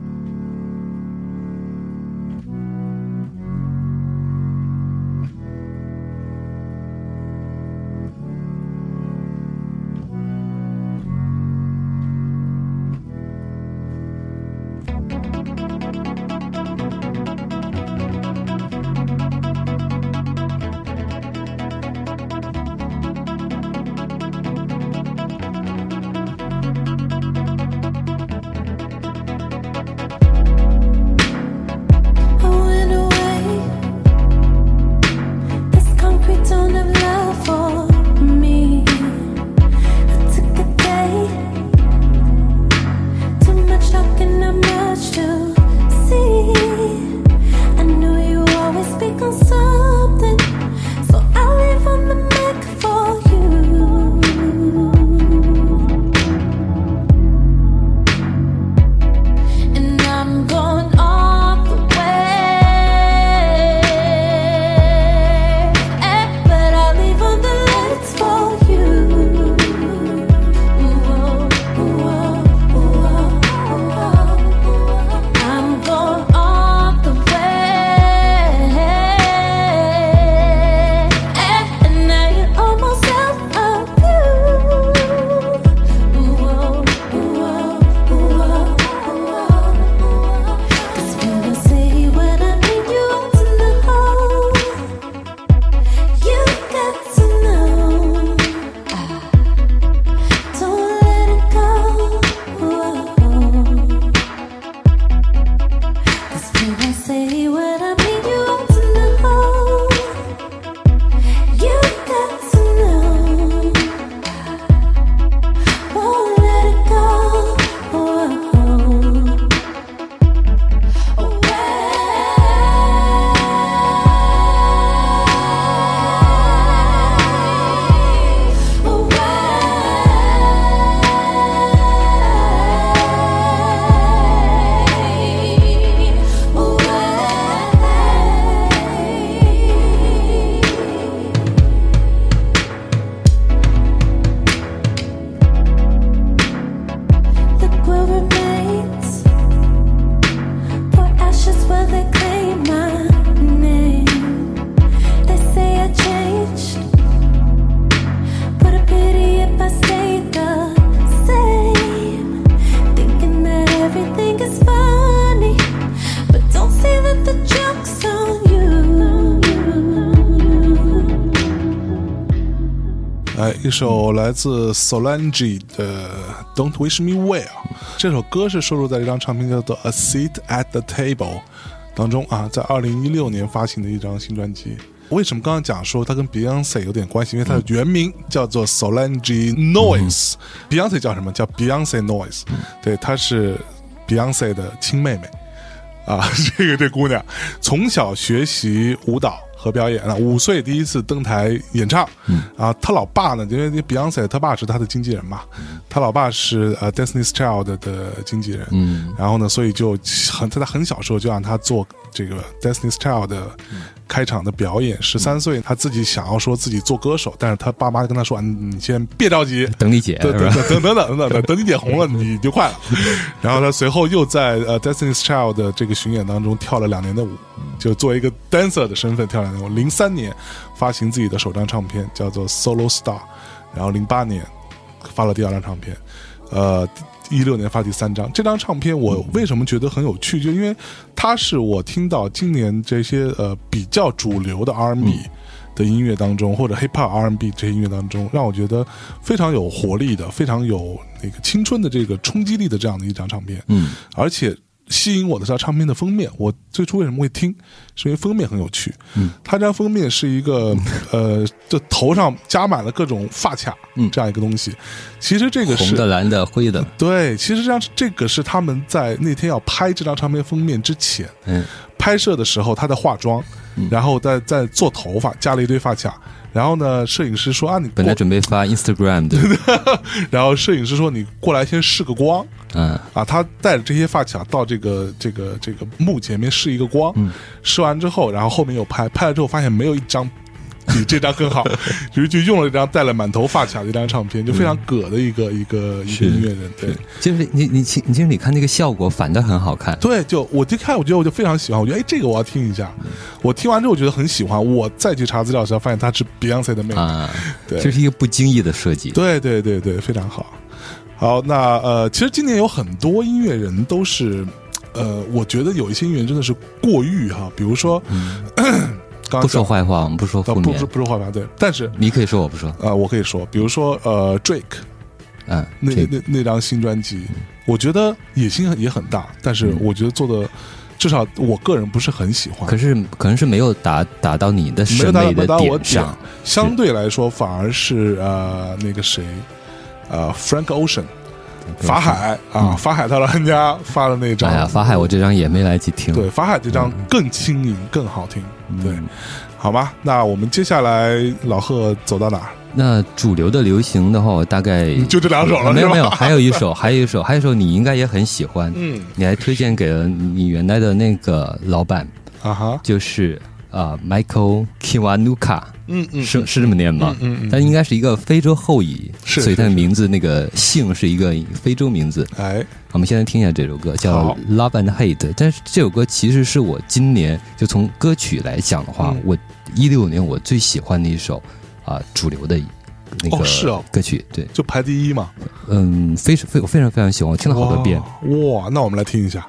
一首来自 Solange 的《Don't Wish Me Well》。这首歌是收录在一张唱片叫做《A Seat at the Table》当中啊，在二零一六年发行的一张新专辑。为什么刚刚讲说它跟 Beyonce 有点关系？因为它的原名叫做 Solange Noise，、Beyonce 叫什么？叫 Beyonce Noise，、对，她是 Beyonce 的亲妹妹。啊，这个这姑娘从小学习舞蹈和表演啊，五岁第一次登台演唱。啊，他老爸呢，因为 Beyonce 他爸是他的经纪人嘛，他老爸是呃 Destiny's Child 的经纪人。嗯，然后呢，所以就很他在很小时候就让他做这个 Destiny's Child 的开场的表演。十三岁他自己想要说自己做歌手，但是他爸妈跟他说：“啊你你先别着急，等你姐等？等等等等等等，等你姐红了你就快了。然后他随后又在呃 Destiny's Child 的这个巡演当中跳了两年的舞，就作为一个 dancer 的身份跳两年舞。零三年发行自己的首张唱片，叫做 Solo Star，然后零八年发了第二张唱片，呃。一六年发第三张，这张唱片我为什么觉得很有趣？就因为它是我听到今年这些呃比较主流的 R&B 的音乐当中，或者 Hip Hop R&B 这些音乐当中，让我觉得非常有活力的，非常有那个青春的这个冲击力的这样的一张唱片。嗯，而且吸引我的是它唱片的封面。我最初为什么会听，是因为封面很有趣。嗯，他这张封面是一个呃，就头上加满了各种发卡，嗯这样一个东西。其实这个是红的、蓝的、灰的，对，其实这张这个是他们在那天要拍这张唱片封面之前嗯，拍摄的时候，他在化妆，然后在在做头发，加了一堆发卡。然后呢，摄影师说啊，你本来，准备发 Instagram 的，然后摄影师说你过来先试个光。嗯，啊。他带着这些发卡到这个这个这个幕前面试一个光，嗯。试完之后，然后后面又拍，拍了之后发现没有一张 比这张更好，就就用了一张戴了满头发卡的一张唱片，就非常葛的一个一个一个音乐人，对。就是你你其其实你看那个效果反的很好看，对，就我一看，我觉得我就非常喜欢，我觉得哎，这个我要听一下。我听完之后，我觉得很喜欢。我再去查资料的时候，发现她是 Beyonce 的妹妹。啊，对这是一个不经意的设计，对对对对，非常好。好，那呃，其实今年有很多音乐人都是，呃，我觉得有一些音乐人真的是过誉哈，比如说，刚 刚不说坏话，我们不说负面。不不是，不说坏话，对，但是你可以说我不说，呃，我可以说，比如说呃，Drake 嗯，那那那张新专辑，我觉得野心也很大，但是我觉得做的至少我个人不是很喜欢。可是可能是没有达达到你的没有达到审美的达到我点上，相对来说反而是呃那个谁，呃 Frank Ocean，法海啊，法海他老人家发的那张，嗯哎呀，法海我这张也没来及听，对法海这张更轻盈更好听，对，嗯好吧，那我们接下来老贺走到哪儿？那主流的流行的话，我大概就这两首了，没有没有，还有一首，还有一首，还有一首你应该也很喜欢，嗯。你还推荐给了你原来的那个老板，啊哈，就是呃 Michael Kiwanuka，嗯嗯，是是这么念吗？嗯嗯嗯他应该是一个非洲后裔，是所以他的名字那个姓是一个非洲名字。哎，我们现在听一下这首歌，叫《Love and Hate》。但是这首歌其实是我今年就从歌曲来讲的话，嗯我一六年我最喜欢的一首啊、主流的那个哦是哦歌曲。对，就排第一嘛，嗯，非常非我非常非常喜欢，我听了好多遍。哇，哇，那我们来听一下。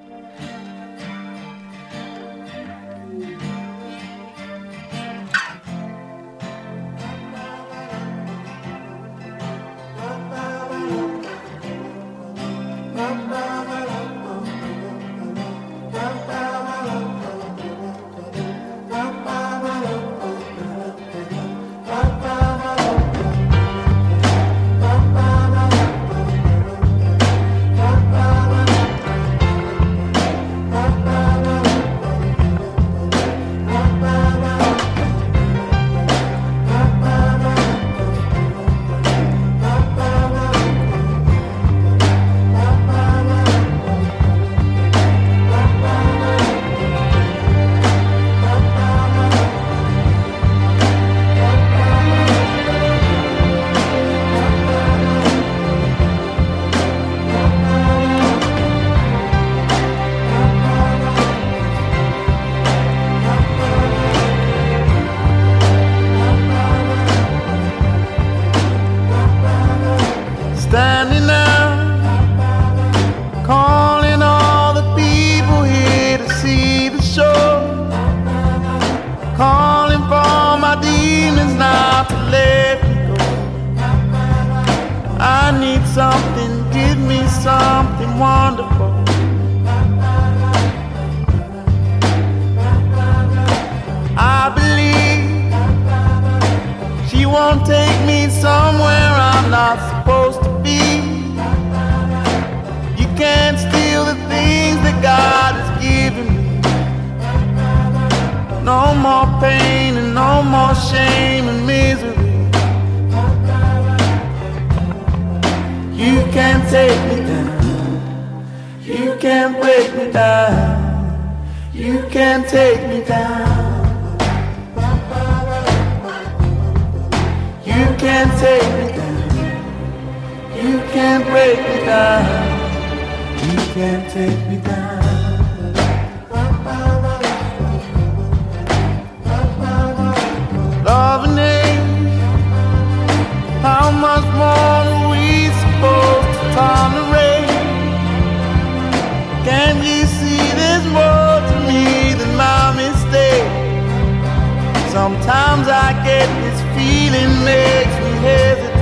Makes me hesitate.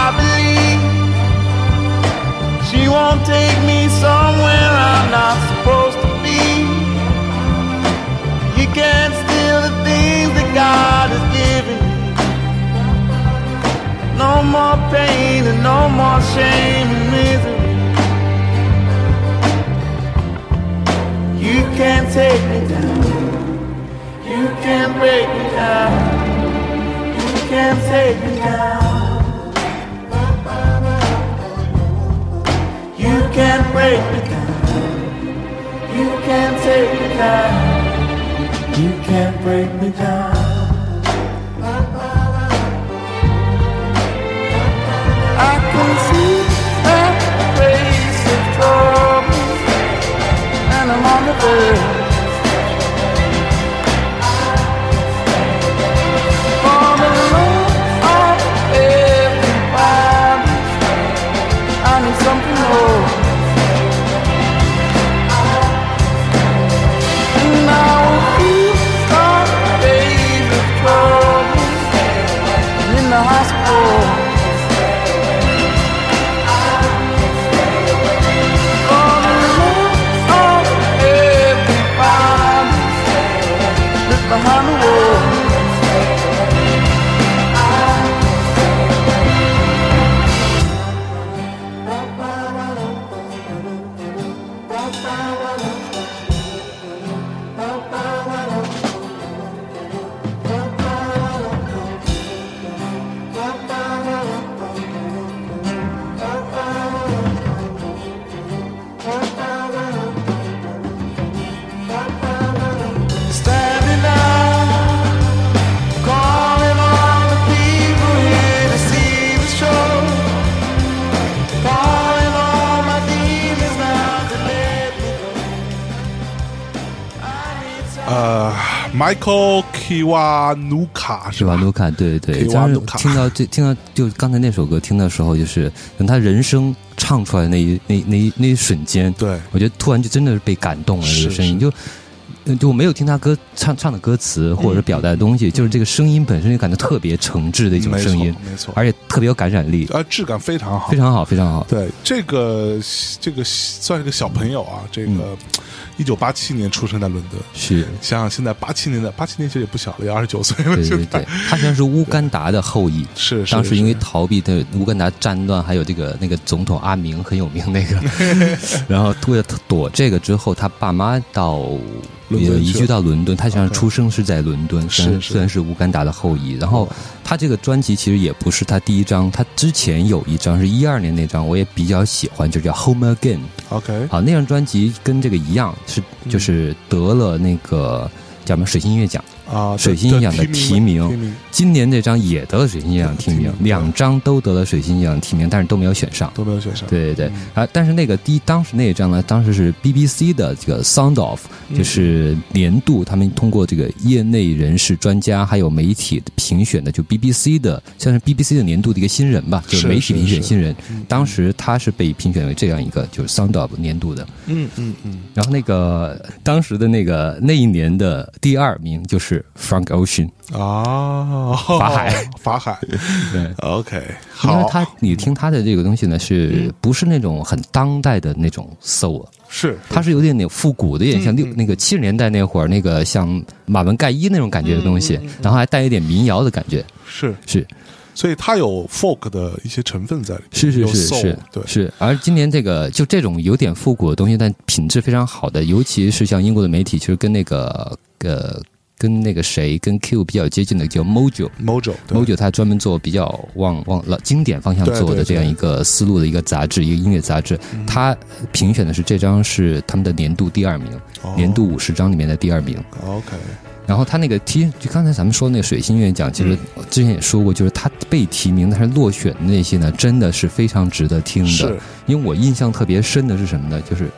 I believe she won't take me somewhere I'm not supposed to be. You can't steal the things that God has given you. No more pain and no more shame and misery. Can't take me down. You can't break me down. You can't take me down. You can't break me down. You can't take me down. You can't break me down. I can see and behind，Michael Kiwanuka 是吧？？Nuka，对对听到 这听到就刚才那首歌听的时候，就是等他人声唱出来那一那那一那一瞬间，对我觉得突然就真的是被感动了，是这个声音就。嗯就我没有听他歌唱唱的歌词，或者是表达的东西，就是这个声音本身就感觉特别诚挚的一种声音，没错而且特别有感染力，呃，质感非常好，非常好，非常好。对，这个这个算是个小朋友啊，这嗯个一九八七年出生在伦敦。是，想想现在八七年的八七年其实也不小了，也二十九岁了。对对对，他实际上是乌干达的后裔，是是当时因为逃避的乌干达战乱，还有这个那个总统阿明很有名那个，然后为了躲这个之后，他爸妈到伦敦去了移居到伦敦，他实际上出生是在伦敦，虽然虽然是乌干达的后裔。然后他这个专辑其实也不是他第一张，他之前有一张是一二年那张，我也比较喜欢，就叫《Home Again》。OK，好，那张专辑跟这个一样，是就是得了那个叫什么水星音乐奖。啊，水星音奖的提名今年这张也得了水星音奖提名，两张都得了水星音奖提名，但是都没有选上。都没有选上。对对对，啊，但是那个第当时那一张呢，当时是 BBC 的这个 Sound Off，就是年度他们通过这个业内人士、专家还有媒体评选的，就 BBC 的像是 BBC 的年度的一个新人吧，就是是媒体评选新人。当时他是被评选为这样一个就是 Sound Off 年度的。嗯嗯嗯，然后那个当时的那个那一年的第二名就是是 Frank Ocean，啊，法海，法海。对，，OK，因为好，他你听他的这个东西呢，是不是那种很当代的那种 soul？是。它是有点点复古的，有点像六那个七十年代那会儿那个像马文盖伊那种感觉的东西，然后还带一点民谣的感觉，是，是。所以它有 folk 的一些成分在里面，是是是是，对，是。而今年这个就这种有点复古的东西，但品质非常好的，尤其是像英国的媒体，其实跟那个呃跟那个谁跟 Q 比较接近的叫 Mojo。Mojo，对 Mojo 他专门做比较往往老经典方向做的这样一个思路的一个杂志，一个音乐杂志。他评选的是这张是他们的年度第二名，哦年度五十张里面的第二名。OK，然后他那个提，就刚才咱们说那个水星乐奖，其实嗯之前也说过，就是他被提名但是落选的那些呢，真的是非常值得听的是。因为我印象特别深的是什么呢？就是。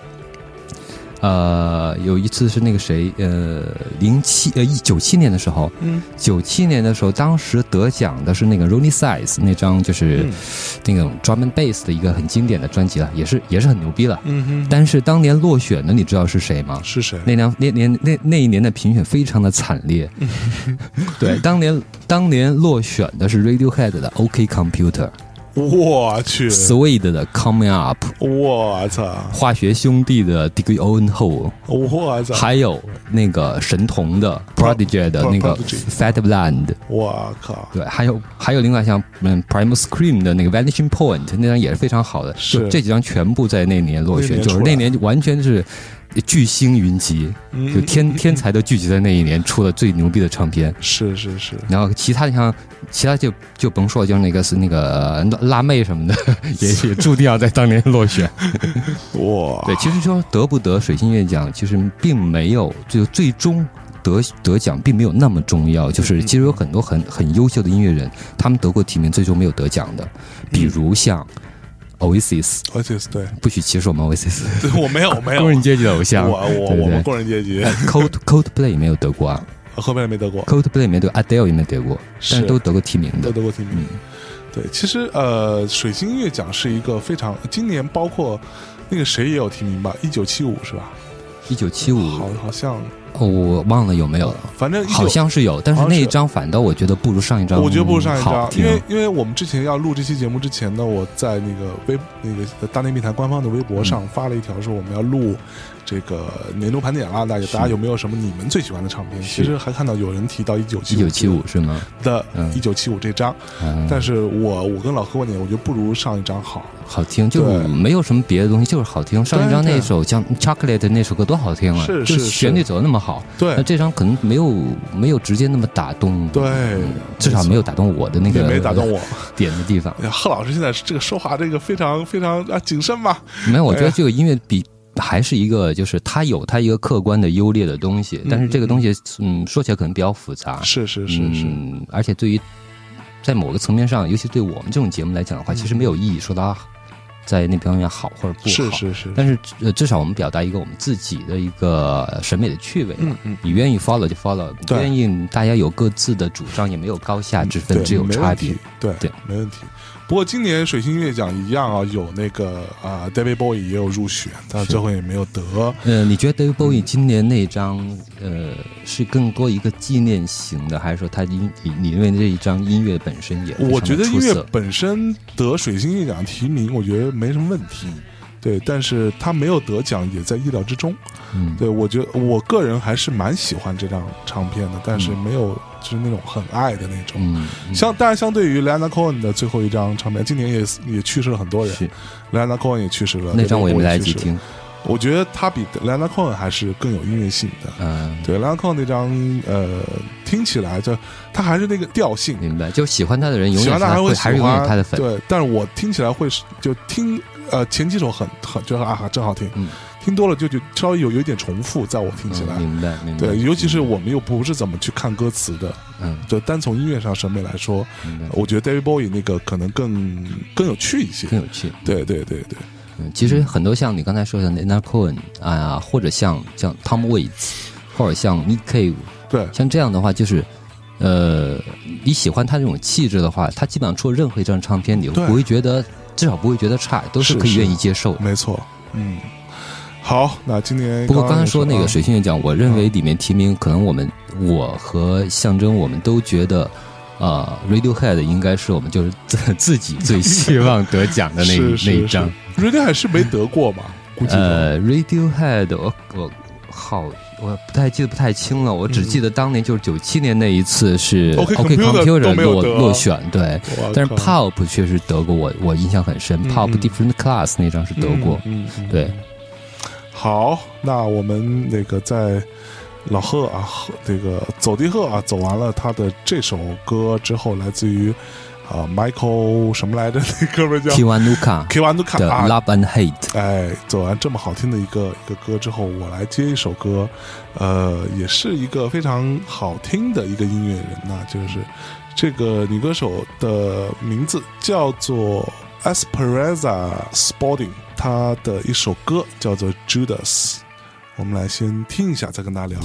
呃，有一次是那个谁，呃，零七呃一九七年的时候，嗯，九七年的时候，当时得奖的是那个 Ronnie Size 那张，就是嗯那种 drum and bass 的一个很经典的专辑了，也是也是很牛逼了。嗯哼，但是当年落选的，你知道是谁吗？是谁？那年那年那那一年的评选非常的惨烈，对，当年当年落选的是 Radiohead 的 OK Computer、我去，，Swede 的 Coming Up、我操，化学兄弟的 Dig Your Own Hole，我操，还有那个神童的 Prodigy 的那个 Prodigy Fat Land，我靠，对，还有还有另外像嗯 Primal Scream 的那个 Vanishing Point 那张也是非常好的，是就这几张全部在那年落选，就是那年完全是巨星云集，嗯就天天才都聚集在那一年，出了最牛逼的唱片。是是是，然后其他的像其他就就甭说，就是那个是那个呃辣妹什么的，也也注定要在当年落选。哇，对，其实说得不得水星乐奖，其实并没有就最终。得得奖并没有那么重要，就是其实有很多很很优秀的音乐人，他们得过提名，最终没有得奖的，比如像 Oasis，Oasis 对，不许歧视我们 Oasis，对我没有 没有，工人阶级的偶像。我我们工人阶级，Cold Coldplay 也没有得过啊。后面没得过，，Coldplay 也没得，Adele 也没得过，但是。是都得过提名的。都得过提名。嗯。对，其实呃，水星音乐奖是一个非常，今年包括那个谁也有提名吧，一九七五是吧？一九七五，好，好像哦，我忘了有没有了，反正好像是有，但是那一张反倒我觉得不如上一张，我觉得不如上一张，因为因为我们之前要录这期节目之前呢，我在那个微那个大内密谈官方的微博嗯。上发了一条，说我们要录这个年终盘点啦，大家大家有没有什么你们最喜欢的唱片？其实还看到有人提到一九七一九七五是吗？的嗯一九七五这张，嗯，但是我我跟老何观点，我觉得不如上一张好。好听，就是没有什么别的东西，就是好听。上一张那首像 Chocolate 那首歌多好听啊，是是是旋律走的那么好。对那这张可能没有没有直接那么打动，对嗯至少没有打动我的那个也没打动我。点的地方。贺老师现在这个说话这个非常非常啊谨慎吧？没有，我觉得这个音乐比还是一个，就是它有它一个客观的优劣的东西，但是这个东西，嗯，说起来可能比较复杂。是是是是，嗯，而且对于在某个层面上，尤其对我们这种节目来讲的话，其实没有意义说它在那方面好或者不好。是是是，但是呃，至少我们表达一个我们自己的一个审美的趣味嘛。嗯嗯你愿意 follow 就 follow，不愿意大家有各自的主张，也没有高下之分，只有差别。对对，没问题。不过今年水星音乐奖一样啊，有那个啊、David Bowie 也有入选，但最后也没有得。呃，你觉得 David Bowie 今年那张呃是更多一个纪念型的，还是说他音你你认为这一张音乐本身也我觉得音乐本身得水星音乐奖提名，我觉得没什么问题。对，但是他没有得奖也在意料之中。嗯对我觉得我个人还是蛮喜欢这张唱片的，但是没有就是那种很爱的那种。嗯嗯相当然，相对于 Leonard Cohen 的最后一张唱片，今年也也去世了很多人是，Leonard Cohen 也去世了，那张我也没来得 David Bowie 去世了。及听，我觉得他比 Leonard Cohen 还是更有音乐性的。嗯，对，Leonard Cohen 那张呃，听起来就他还是那个调性，明白，就喜欢他的人永远喜欢他还会还是永喜欢远他的粉，对，但是我听起来会是就听呃前几首很很觉得啊真好听，嗯听多了就就稍微有有一点重复，在我听起来。嗯明白明白，对，尤其是我们又不是怎么去看歌词的，嗯就单从音乐上审美来说，我觉得 David Bowie 那个可能更更有趣一些。更有趣。对对对对，嗯，其实很多像你刚才说的 Nana Cohen 啊，或者像像 Tom Waits，或者像 Nick Cave，对像这样的话，就是呃，你喜欢他这种气质的话，他基本上出任何一张唱片，你对不会觉得，至少不会觉得差，都是可以愿意接受的。没错，嗯。好，那今年不过刚才说那个啊。水星乐奖，我认为里面提名可能我们我和象征我们都觉得。呃，Radiohead 应该是我们就是自自己最希望得奖的那 那一张。Radiohead 是没得过吗？估计都。呃，Radiohead，我我好，我不太记得不太清了，我只记得当年就是九七年那一次是 OK OK Computer 落落选，对，但是 Pulp 确实得过我，我印象很深嗯，Pulp 嗯 Different Class 那张是得过，嗯，嗯嗯。对，好，那我们那个在老贺啊，贺这个走地贺啊，走完了他的这首歌之后，来自于啊 Michael 什么来着？那哥们儿叫 Kiwanuka，Kiwanuka 的啊，Love and Hate，哎，走完这么好听的一个一个歌之后，我来接一首歌，呃，也是一个非常好听的一个音乐人呐、就是这个女歌手的名字叫做 Esperanza Sporting，他的一首歌叫做 Judas。我们来先听一下，再跟大家聊。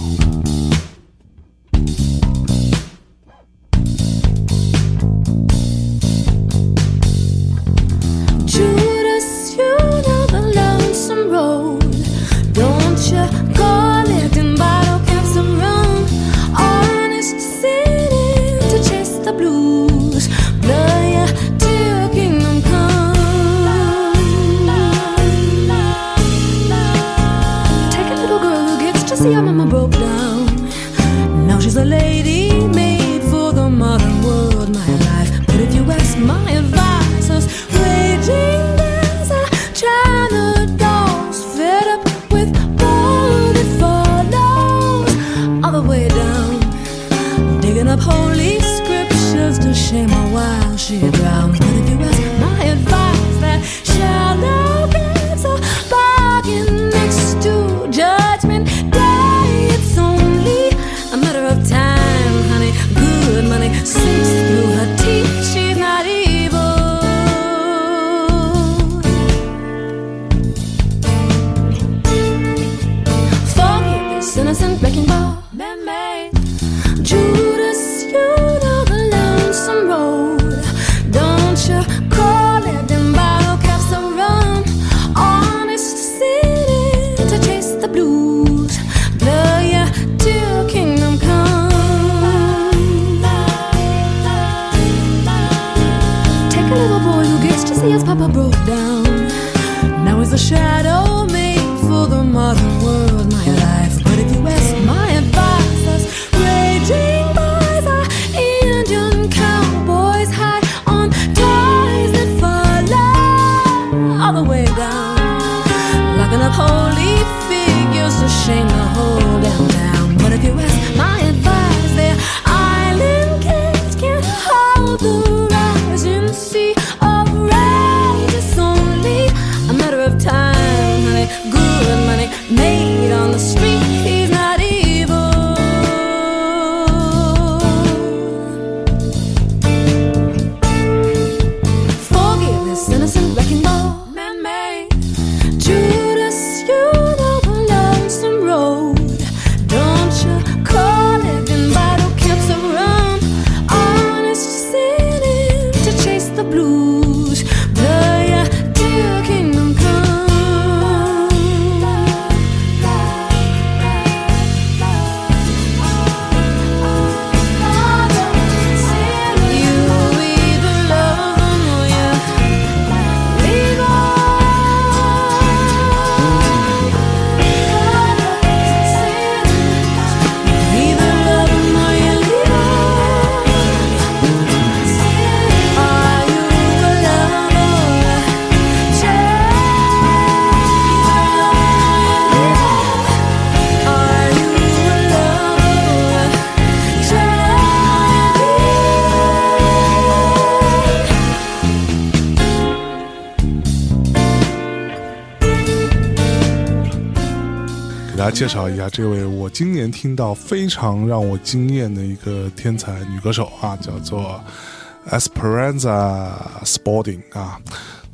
介绍一下这位我今年听到非常让我惊艳的一个天才女歌手啊，叫做 Esperanza Spalding 啊。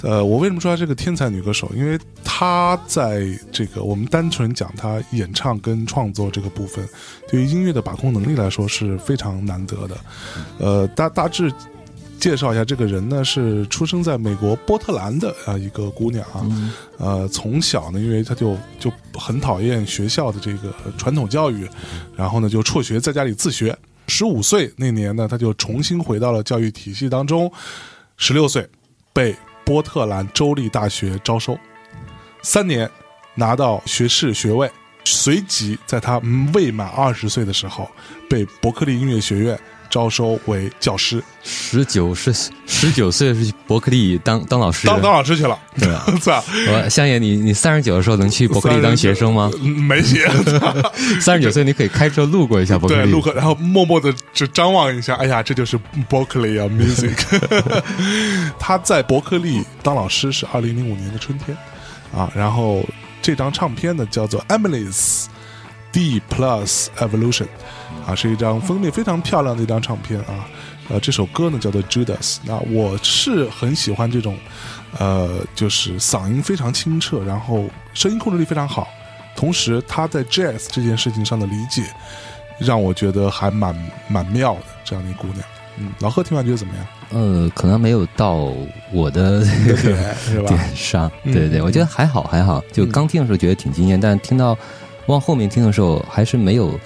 呃，我为什么说她是个天才女歌手？因为她在这个我们单纯讲她演唱跟创作这个部分，对于音乐的把控能力来说是非常难得的。呃，大大致介绍一下这个人呢，是出生在美国波特兰的啊一个姑娘啊，呃，从小呢，因为她就就很讨厌学校的这个传统教育，然后呢就辍学，在家里自学。十五岁那年呢，他就重新回到了教育体系当中。十六岁被波特兰州立大学招收，三年拿到学士学位，随即在他未满二十岁的时候，被伯克利音乐学院招收为教师，十九是十九岁是伯克利当当老师，当当老师去了。对啊 操，我香爷，你你三十九的时候能去伯克利当学生吗？嗯没写。三十九岁你可以开车路过一下伯克对，利。然后默默的只张望一下，哎呀，这就是 Berkeley 啊，music。他在伯克利当老师是二零零五年的春天啊，然后这张唱片呢叫做 Emily's D Plus Evolution 啊，是一张封面非常漂亮的一张唱片啊。呃，这首歌呢叫做 Judas。那我是很喜欢这种，呃，就是嗓音非常清澈，然后声音控制力非常好，同时他在 jazz 这件事情上的理解，让我觉得还蛮蛮妙的。这样的一姑娘，嗯，老贺听完觉得怎么样？呃，可能没有到我的这个点 是吧？点上。嗯对对，我觉得还好还好。就刚听的时候觉得挺惊艳，但听到往后面听的时候，还是没有，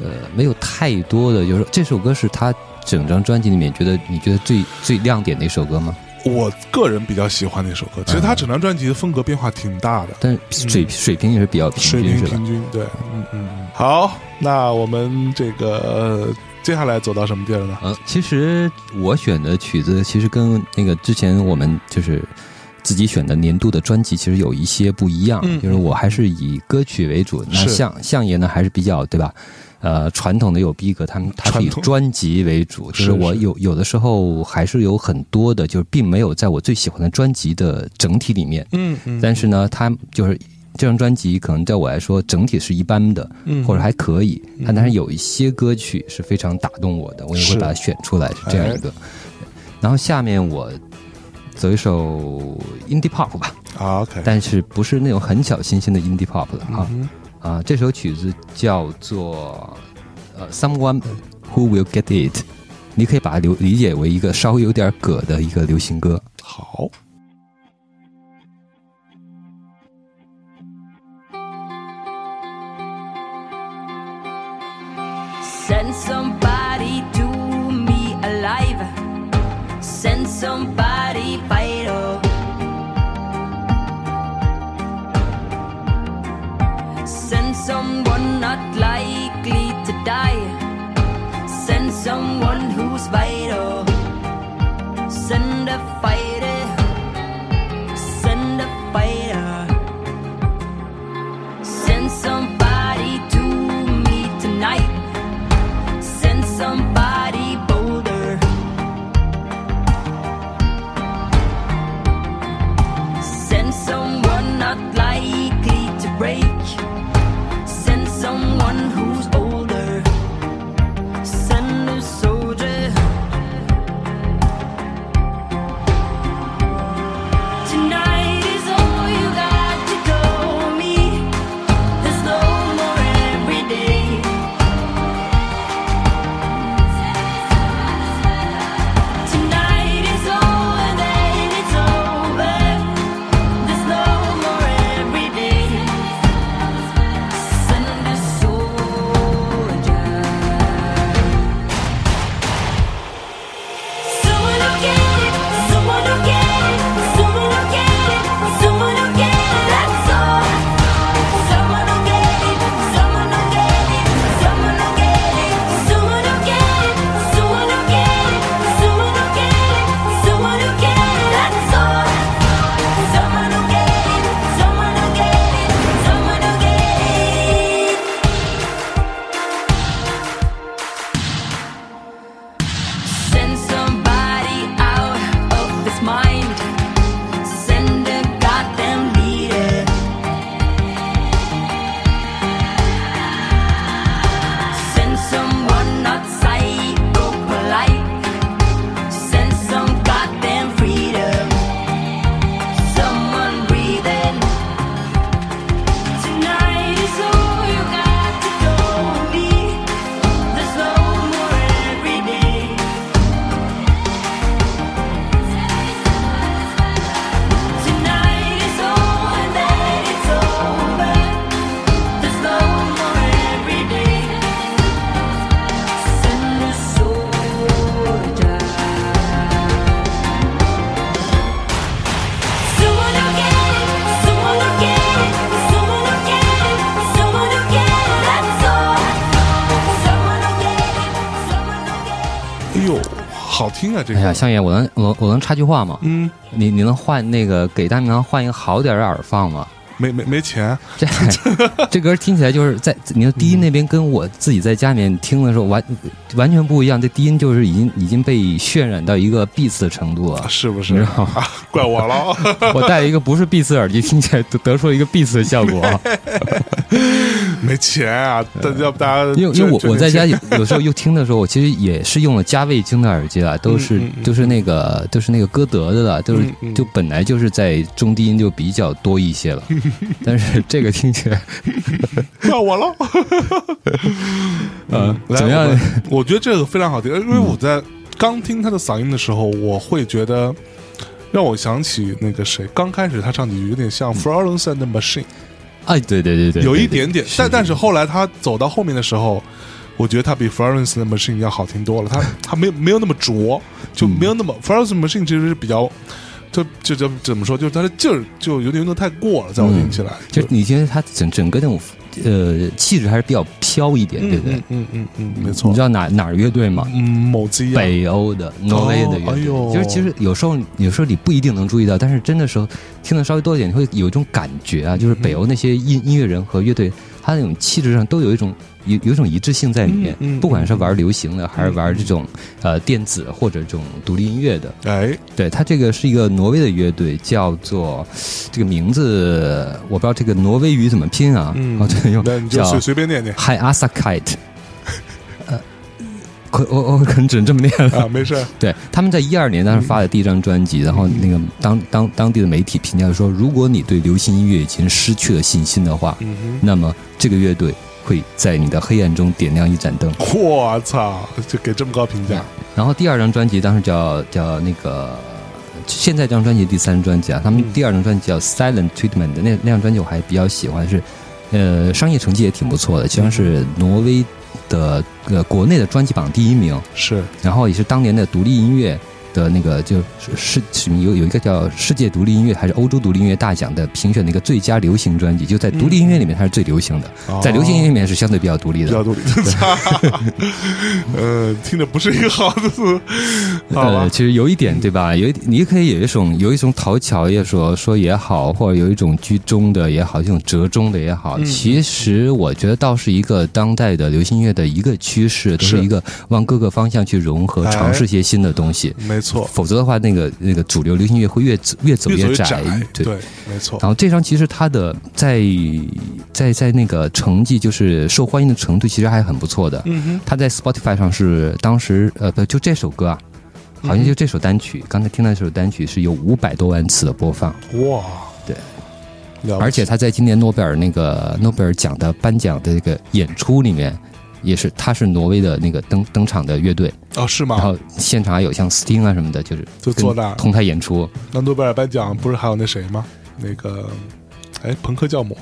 呃，没有太多的。就是这首歌是他整张专辑里面觉得你觉得最最亮点的一首歌吗？我个人比较喜欢那首歌。其实他整张专辑的风格变化挺大的，但水水平也是比较平均，是吧？平平均，对，嗯嗯嗯。好，那我们这个、呃接下来走到什么地儿呢？嗯，其实我选的曲子其实跟那个之前我们就是自己选的年度的专辑其实有一些不一样，嗯就是我还是以歌曲为主，那是相相爷呢还是比较对吧？呃，传统的有逼格，他们他是以专辑为主，就是是。我有有的时候还是有很多的，就是并没有在我最喜欢的专辑的整体里面，嗯嗯但是呢，他就是这张专辑可能在我来说整体是一般的，嗯。或者还可以，但但是有一些歌曲是非常打动我的，我也会把它选出来，是这样一个。然后下面我走一首 indie pop 吧，啊，OK，但是不是那种很小清新的 indie pop 了啊、嗯啊！这首曲子叫做呃 Someone Who Will Get It，你可以把它理理解为一个稍微有点葛的一个流行歌。好，Send somebody to me alive. Send somebody 听啊，这哎呀，个，香爷，我能我我能插句话吗？嗯，你你能换那个给大明堂换一个好点儿的耳放吗？没没没钱，这 这歌听起来就是在你的低音那边跟我自己在家里面听的时候完完全不一样，这低音就是已经已经被渲染到一个 Beats 的程度了。是不是 怪我了，我戴一个不是 Beats 耳机，听起来得得出了一个 Beats 的效果。没钱啊！大要不大家因为因为我我在家有 有时候又听的时候，我其实也是用了加味精的耳机啊，都是嗯嗯嗯都是那个都是那个歌德的了，都是就本来就是在中低音就比较多一些了，但是这个听起来钱怪我了。呃怎么样？我我觉得这个非常好听，因为我在刚听他的嗓音的时候，我会觉得让我想起那个谁，刚开始他唱几句有点像 Florence and the Machine，哎，对对对对，有一点点，但但是后来他走到后面的时候。我觉得他比 Florence the Machine 要好听多了，他他没有没有那么拙，就没有那么、Florence Machine 其实是比较，就就就怎么说，就是他的劲儿就有点有点太过了，在我听起来，就你觉得他整整个那种呃气质还是比较飘一点，对不对？嗯嗯嗯嗯，没错你知，道哪哪儿乐队吗？嗯，某基啊，北欧的、挪威的乐队，哎呦就是其实有时候有时候你不一定能注意到，但是真的时候听的稍微多一点，你会有一种感觉啊，就是北欧那些音音乐人和乐队，他那种气质上都有一种有有一种一致性在里面，嗯嗯不管是玩流行的，还是玩这种呃电子或者这种独立音乐的。哎，对，它这个是一个挪威的乐队，叫做这个名字我不知道这个挪威语怎么拼啊，嗯哦对，用叫那你就随随便念念 Hi Asakite，呃，可我我可能只能这么念了。啊，没事，对，他们在一二年当时发的第一张专辑，然后那个当当当地的媒体评价说，如果你对流行音乐已经失去了信心的话，嗯那么这个乐队会在你的黑暗中点亮一盏灯。我操，就给这么高评价，然后第二张专辑当时叫叫那个，现在这张专辑第三张专辑啊，他们嗯第二张专辑叫《Silent Treatment》的那那张专辑我还比较喜欢，是呃商业成绩也挺不错的，其实是挪威的呃国内的专辑榜第一名。是，然后也是当年的独立音乐的那个就是是是有有一个叫世界独立音乐还是欧洲独立音乐大奖的评选的一个最佳流行专辑，就在独立音乐里面它是最流行的，哦。在流行音乐里面是相对比较独立的。比较独立，操，呃，听着不是一个好的词，呃，，其实有一点对吧？有一你可以有一种有一种讨巧也说说也好，或者有一种居中的也好，这种折中的也好，嗯。其实我觉得倒是一个当代的流行音乐的一个趋势，都是是一个往各个方向去融合，哎。尝试一些新的东西。没错，否则的话，那个那个主流流行乐会越走越走越窄。对。对，没错然，后这张其实它的在在在那个成绩就是受欢迎的程度其实还很不错的。嗯哼，它在 Spotify 上是当时呃不就这首歌啊，好像就这首单曲，刚才听到这首单曲是有五百多万次的播放，哇，对而且他在今年诺贝尔那个诺贝尔奖的颁奖的这个演出里面。也是，他是挪威的那个登登场的乐队，哦，是吗？然后现场还有像 Sting 啊什么的，就是跟就坐那儿同台演出。那诺贝尔颁奖不是还有那谁吗？那个，哎，朋克教母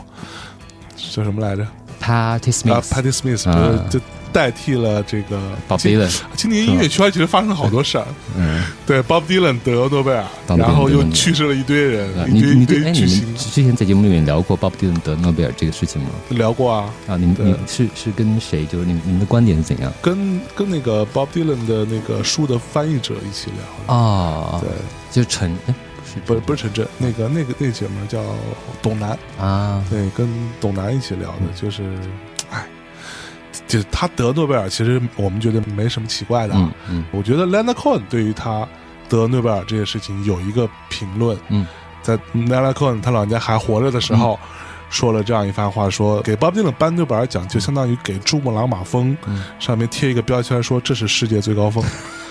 叫什么来着？Patti 啊 Smith、，Patti Smith 不啊是就代替了这个 Bob Dylan，今年音乐圈其实发生了好多事儿，嗯，对，Bob Dylan 得诺贝尔，然后又去世了一堆人啊，一堆一你你对哎，你堆巨星。们，之前在节目里面聊过 Bob Dylan 得诺贝尔这个事情吗？聊过啊，啊，你们对。你是是跟谁？就是你们你们的观点是怎样？跟跟那个 Bob Dylan 的那个书的翻译者一起聊，啊，对，就陈哎不是不是陈震，那个那个那个姐们儿叫董楠，啊，对，跟董楠一起聊的，就是，哎，就是他得诺贝尔，其实我们觉得没什么奇怪的啊。嗯嗯。我觉得 Leonard Cohen 对于他得诺贝尔这件事情有一个评论，嗯，在 Leonard Cohen 他老人家还活着的时候。说了这样一番话，说给 Bob Dylan 颁诺贝尔奖，就相当于给珠穆朗玛峰嗯。上面贴一个标签，说这是世界最高峰，嗯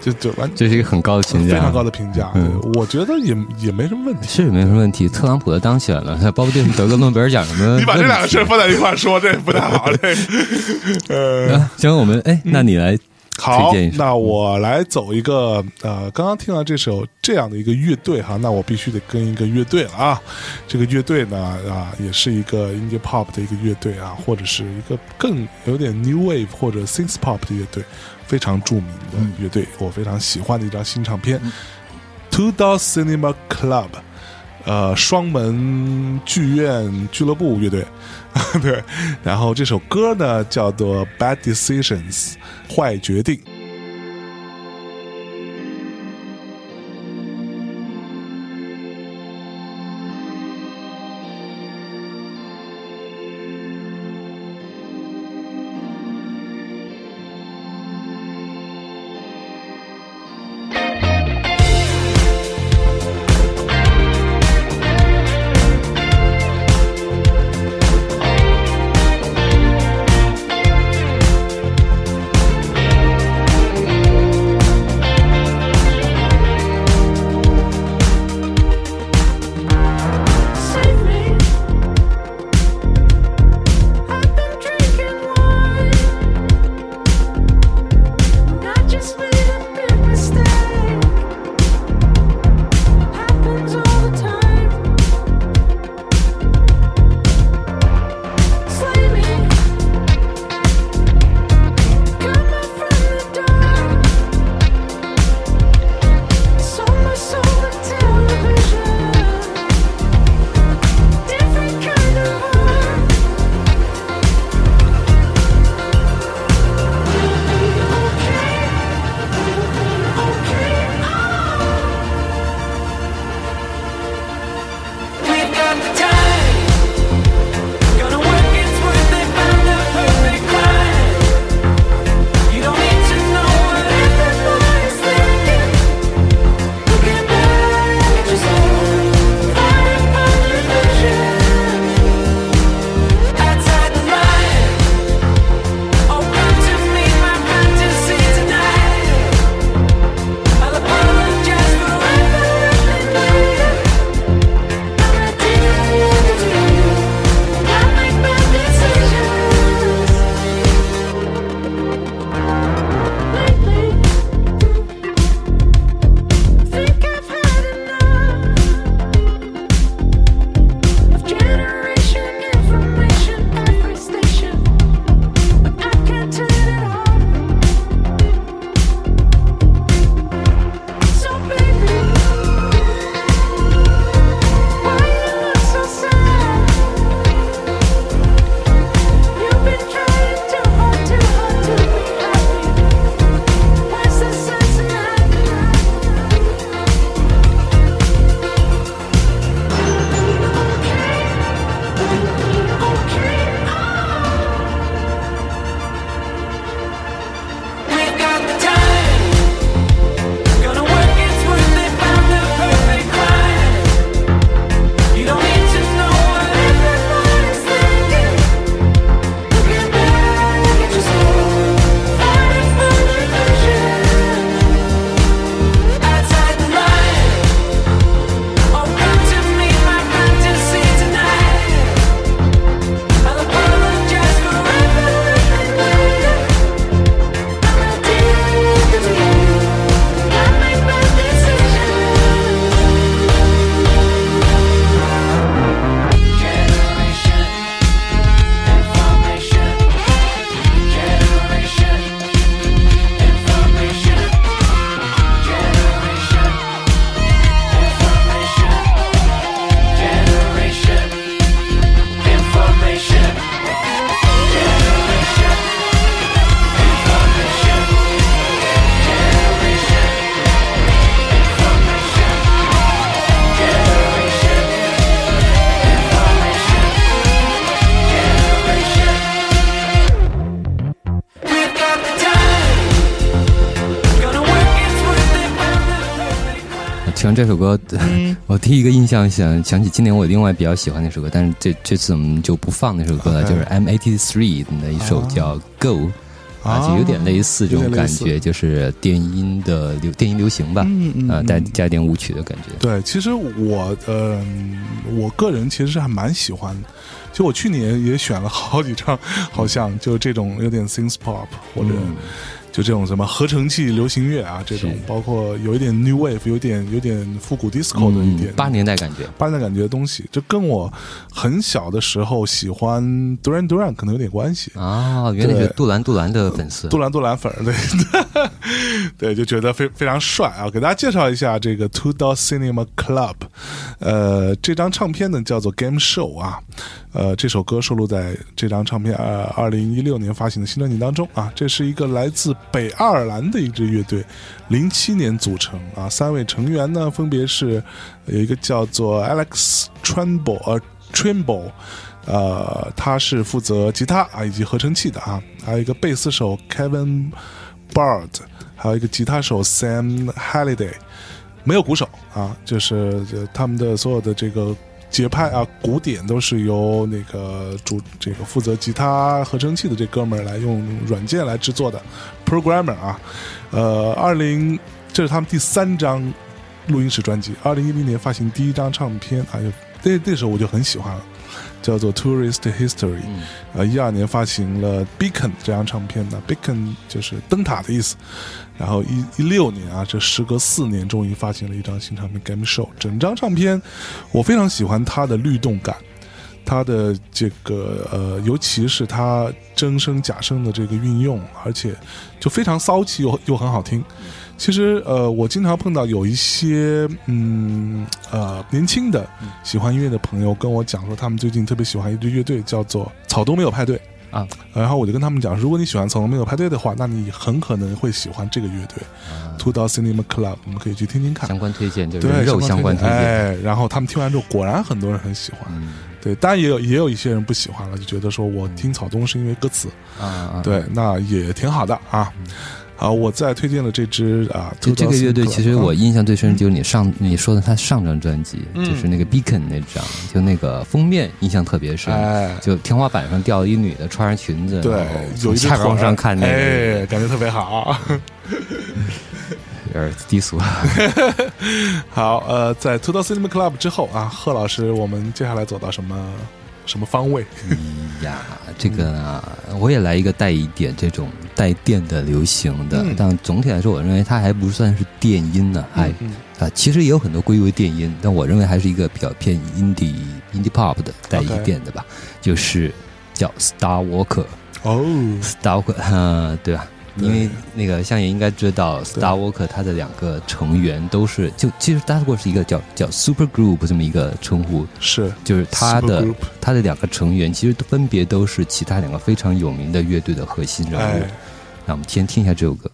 就就完这是一个很高的评价，非常高的评价。嗯我觉得也也没什么问题。是没什么问题。特朗普都当选了，那 鲍勃迪伦得个诺贝尔奖什么？你把这两个事儿放在一块儿说，这不太好。这个，呃，啊，行，我们哎，那你来好推荐一，首那我来走一个呃，刚刚听到这首这样的一个乐队哈，那我必须得跟一个乐队了啊。这个乐队呢啊，也是一个 indie pop 的一个乐队啊，或者是一个更有点 new wave 或者 synth pop 的乐队，非常著名的乐队，我非常喜欢的一张新唱片，Two Door Cinema Club。呃，双门剧院俱乐部乐队，对，然后这首歌呢叫做《Bad Decisions》，坏决定。这首歌，我第一个印象想想起今年我另外比较喜欢那首歌，但是这这次我们就不放那首歌了就是 M83 的一首叫《Go》。啊，就有点类似这种感觉，就是电音的流电音流行吧，啊，嗯嗯。嗯带加点舞曲的感觉。对，其实我呃，我个人其实还蛮喜欢，就我去年也选了好几张，好像就这种有点 synth pop 或者嗯就这种什么合成器流行乐啊，这种包括有一点 new wave，有点有点复古 disco 的一点嗯八十年代感觉，八年代感觉的东西，这跟我很小的时候喜欢 Duran Duran 可能有点关系。啊，原来是杜兰杜兰的粉丝。杜兰杜兰粉儿，对 对，就觉得非非常帅啊！给大家介绍一下这个 Two Door Cinema Club，呃，这张唱片呢叫做 Game Show 啊，呃，这首歌收录在这张唱片呃二零一六年发行的新专辑当中啊。这是一个来自北爱尔兰的一支乐队，零七年组成啊，三位成员呢分别是有一个叫做 Alex Tremble 呃 Tremble，。呃，他是负责吉他啊以及合成器的啊，还有一个贝斯手 Kevin Bard，还有一个吉他手 Sam Halliday，没有鼓手啊，就是他们的所有的这个节拍啊、鼓点都是由那个主这个负责吉他合成器的这哥们儿来用软件来制作的 programmer 啊，呃，二零这是他们第三张录音室专辑，二零一零年发行第一张唱片啊，那那时候我就很喜欢了。叫做 Tourist History，、呃，一二年发行了 Beacon 这张唱片呢，Beacon 就是灯塔的意思。然后一一六年啊，这时隔四年，终于发行了一张新唱片《Game Show》。整张唱片我非常喜欢它的律动感，它的这个呃，尤其是它真声假声的这个运用，而且就非常骚气又又很好听。其实呃，我经常碰到有一些嗯呃年轻的喜欢音乐的朋友跟我讲说，他们最近特别喜欢一支乐队，叫做草东没有派对。啊，然后我就跟他们讲，如果你喜欢草东没有派对的话，那你很可能会喜欢这个乐队、Two Door Cinema Club，我们可以去听听看。相关推荐就是对，人肉相关推荐。哎，然后他们听完之后，果然很多人很喜欢。嗯对，当然也有也有一些人不喜欢了，就觉得说我听草东是因为歌词。啊啊，对，那也挺好的啊。好，我再推荐的这支啊，就这个乐队，其实我印象最深就是你上你说的他上张专辑，嗯就是那个 Beacon 那张，就那个封面印象特别深。哎，就天花板上吊了一女的，穿上裙子，对，有一只从下边往上看那个，哎，感觉特别好。有点低俗。好，呃，在 Two Door Cinema Club 之后啊，贺老师，我们接下来走到什么什么方位？呀，这个啊，我也来一个带一点这种带电的流行的，嗯但总体来说，我认为它还不算是电音呢，还嗯啊，其实也有很多归为电音，但我认为还是一个比较偏 indie indie pop 的带一电的吧，就是叫 Star Walker。哦，Star Walker，呃，对吧？对因为那个相爷应该知道，Star Walker 他的两个成员都是，就其实 Star Walker 是一个叫叫 Super Group 这么一个称呼，是就是他的他的两个成员其实分别都是其他两个非常有名的乐队的核心人物。哎，那我们先听一下这首歌。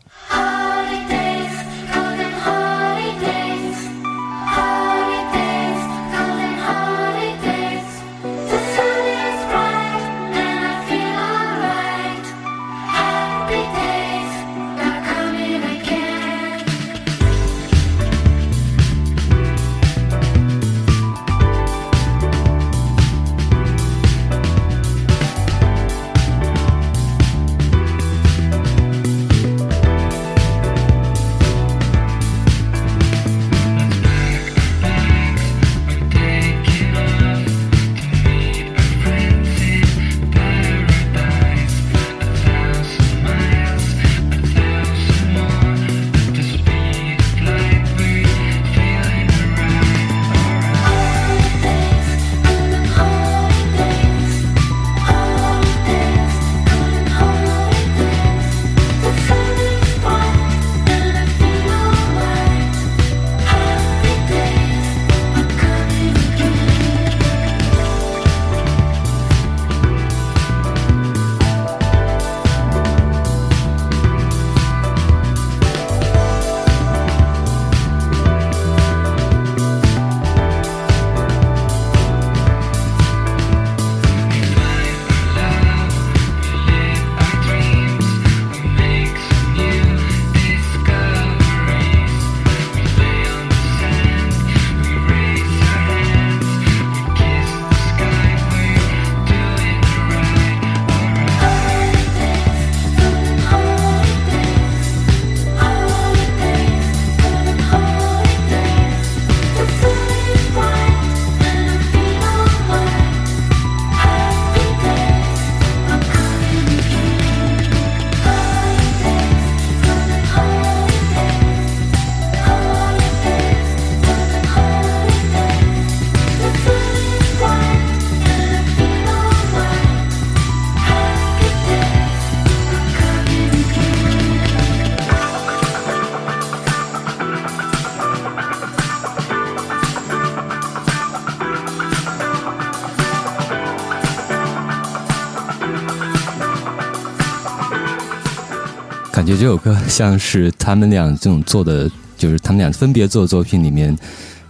感觉这首歌像是他们俩这种做的，就是他们俩分别做的作品里面，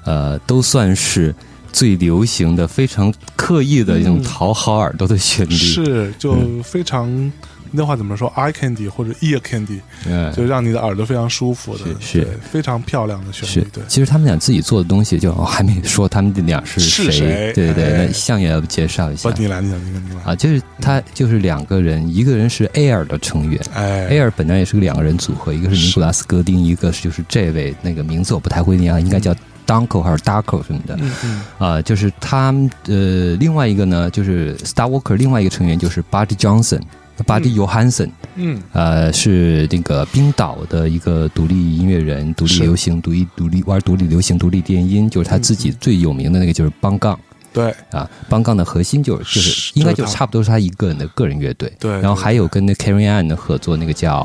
呃，都算是最流行的、非常刻意的一种讨好耳朵的旋律。，是就非常。那话怎么说？eye candy 或者 ear candy，嗯，就让你的耳朵非常舒服的，是是对非常漂亮的旋是律，对。其实他们俩自己做的东西就，哦还没说他们俩是是谁对对对，哎那相也要介绍一下，你来，你来，你来，你来。啊，就是他就是两个人，一个人是 Air 的成员。哎 Air 本来也是个两个人组合，一个是尼古拉斯·戈丁，一个是就是这位那个名字我不太会念啊，应该叫 Dunko 还是 Darko 什么的。嗯嗯啊、就是他们呃，另外一个呢，就是 Star Walker 另外一个成员就是 Buddy Johnson。Buddy Johansson，嗯，呃，是那个冰岛的一个独立音乐人，独立流行，独立独立玩独立流行，独立电音，就是他自己最有名的那个就是邦杠对。啊，邦杠的核心就是就是是应该就差不多是他一个人的个人乐队，对。然后还有跟那 Carrie Ann 的合作，那个叫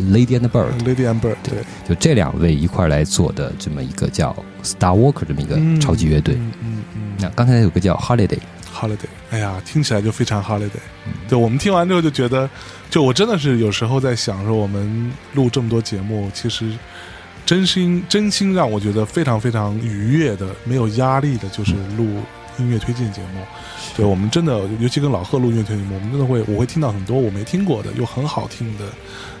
Lady and Bird，，Lady and Bird，对，就这两位一块儿来做的这么一个叫 Star Walker 这么一个嗯超级乐队。嗯嗯嗯。那刚才有个叫 Holiday，，Holiday，哎呀，听起来就非常 Holiday。对嗯我们听完之后就觉得，就我真的是有时候在想说，我们录这么多节目，其实真心真心让我觉得非常非常愉悦的、没有压力的，就是录音乐推荐节目。对我们真的，尤其跟老贺录音乐推荐节目，我们真的会，我会听到很多我没听过的，又很好听的，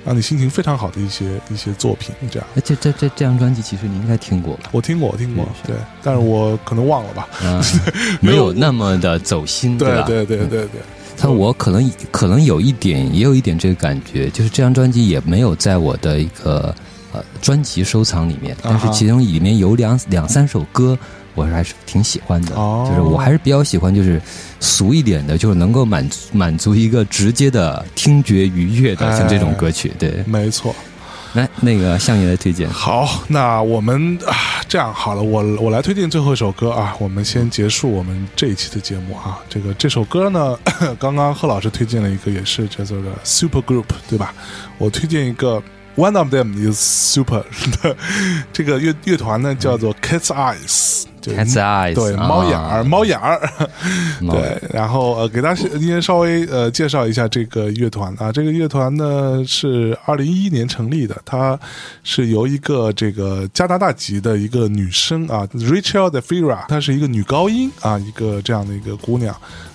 让你心情非常好的一些一些作品。这样，哎，这这这这张专辑其实你应该听过吧？我听过，我听过，是对，但是我可能忘了吧。嗯，没有那么的走心，对吧？对对对对，但我可能可能有一点，也有一点这个感觉，就是这张专辑也没有在我的一个呃专辑收藏里面，但是其中里面有两两三首歌。我还是挺喜欢的，哦就是我还是比较喜欢，就是俗一点的，就是能够满足满足一个直接的听觉愉悦的，像这种歌曲。对，没错。来那个向爷来推荐，好，那我们啊，这样好了，我我来推荐最后一首歌啊，我们先结束我们这一期的节目啊。这个这首歌呢，刚刚贺老师推荐了一个，也是叫做个 Super Group，对吧？我推荐一个 One of them is Super 的 这个乐乐团呢，叫做 Cat's Eyes。就 Cat's Eyes，对，啊。猫眼儿，猫眼儿，对，然后呃，给大家今天稍微呃介绍一下这个乐团啊，这个乐团呢是二零一一年成立的，它是由一个这个加拿大籍的一个女生啊，Rachel De Fira，她是一个女高音啊，一个这样的一个姑娘。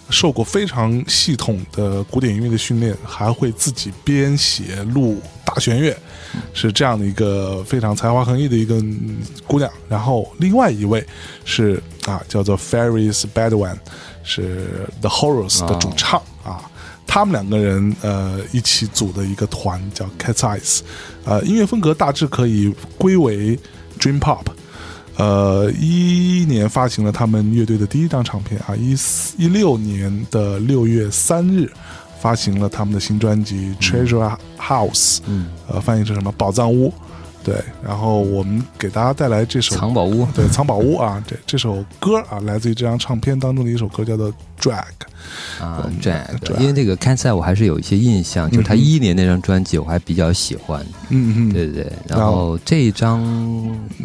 受过非常系统的古典音乐的训练，还会自己编写录大弦乐，是这样的一个非常才华横溢的一个嗯姑娘。然后另外一位是啊，叫做 Ferris Badwan，是 The Horrors 的主唱啊。他们两个人呃一起组的一个团叫 Cat's Eyes，呃，音乐风格大致可以归为 Dream Pop。呃，一一年发行了他们乐队的第一张唱片啊，一四一六年的六月三日发行了他们的新专辑《Treasure House》，嗯，呃，翻译成什么？宝藏屋？对，然后我们给大家带来这首藏宝屋，对藏宝屋啊，这这首歌啊，来自于这张唱片当中的一首歌，叫做《Drag》。啊，Drag。因为这个 Can 赛我还是有一些印象，就是他一一年那张专辑我还比较喜欢，嗯嗯，对对对。然后这一张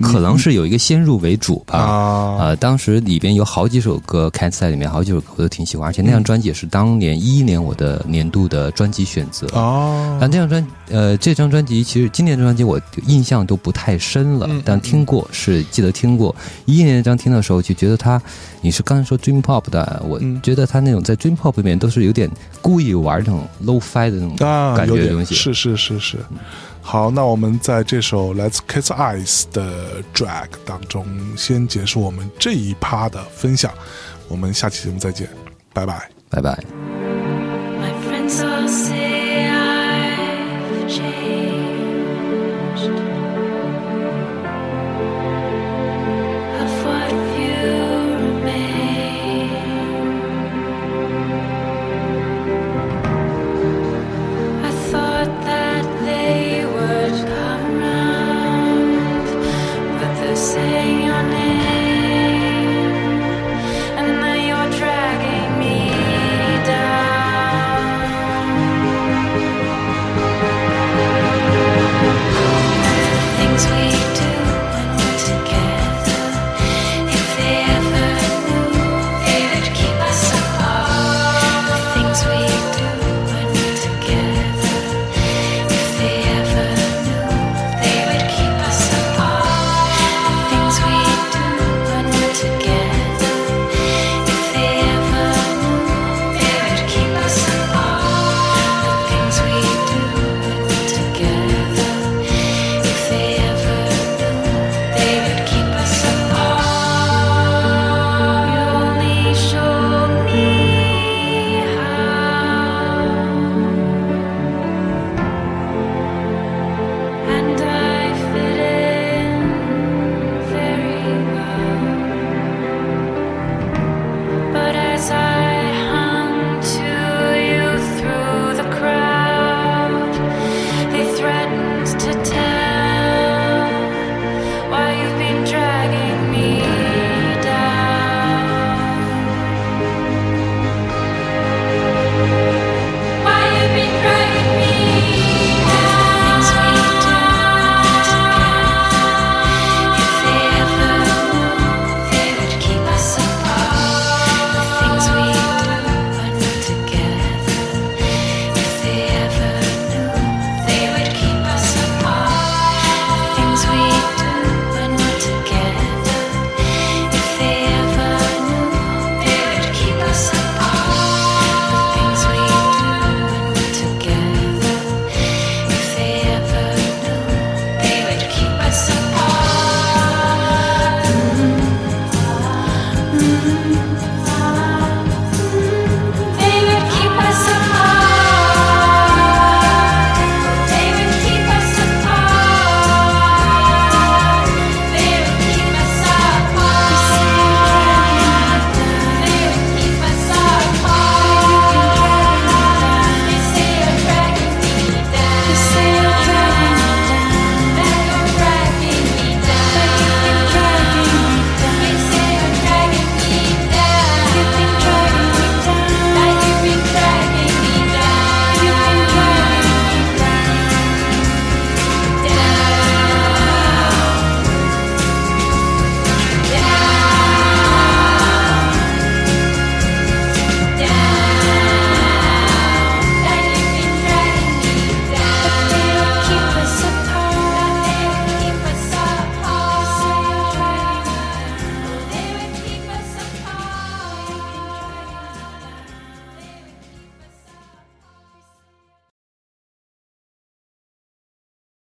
可能是有一个先入为主吧，啊，呃，当时里边有好几首歌，Can 赛里面好几首歌我都挺喜欢，而且那张专辑也是当年一一年我的年度的专辑选择。哦，但这张专，呃，这张专辑其实今年的专辑我印象都不太深了，嗯但听过是记得听过。一一年那张听的时候就觉得他，你是刚才说 Dream Pop 的，我嗯觉得他那种在 Dream Pop 里面都是有点故意玩那种 low fi 的那种啊，感觉的东西。是是是是。好，那我们在这首来自 Kiss Eyes 的 Drag 当中，先结束我们这一趴的分享。我们下期节目再见，拜拜。拜拜。My friends all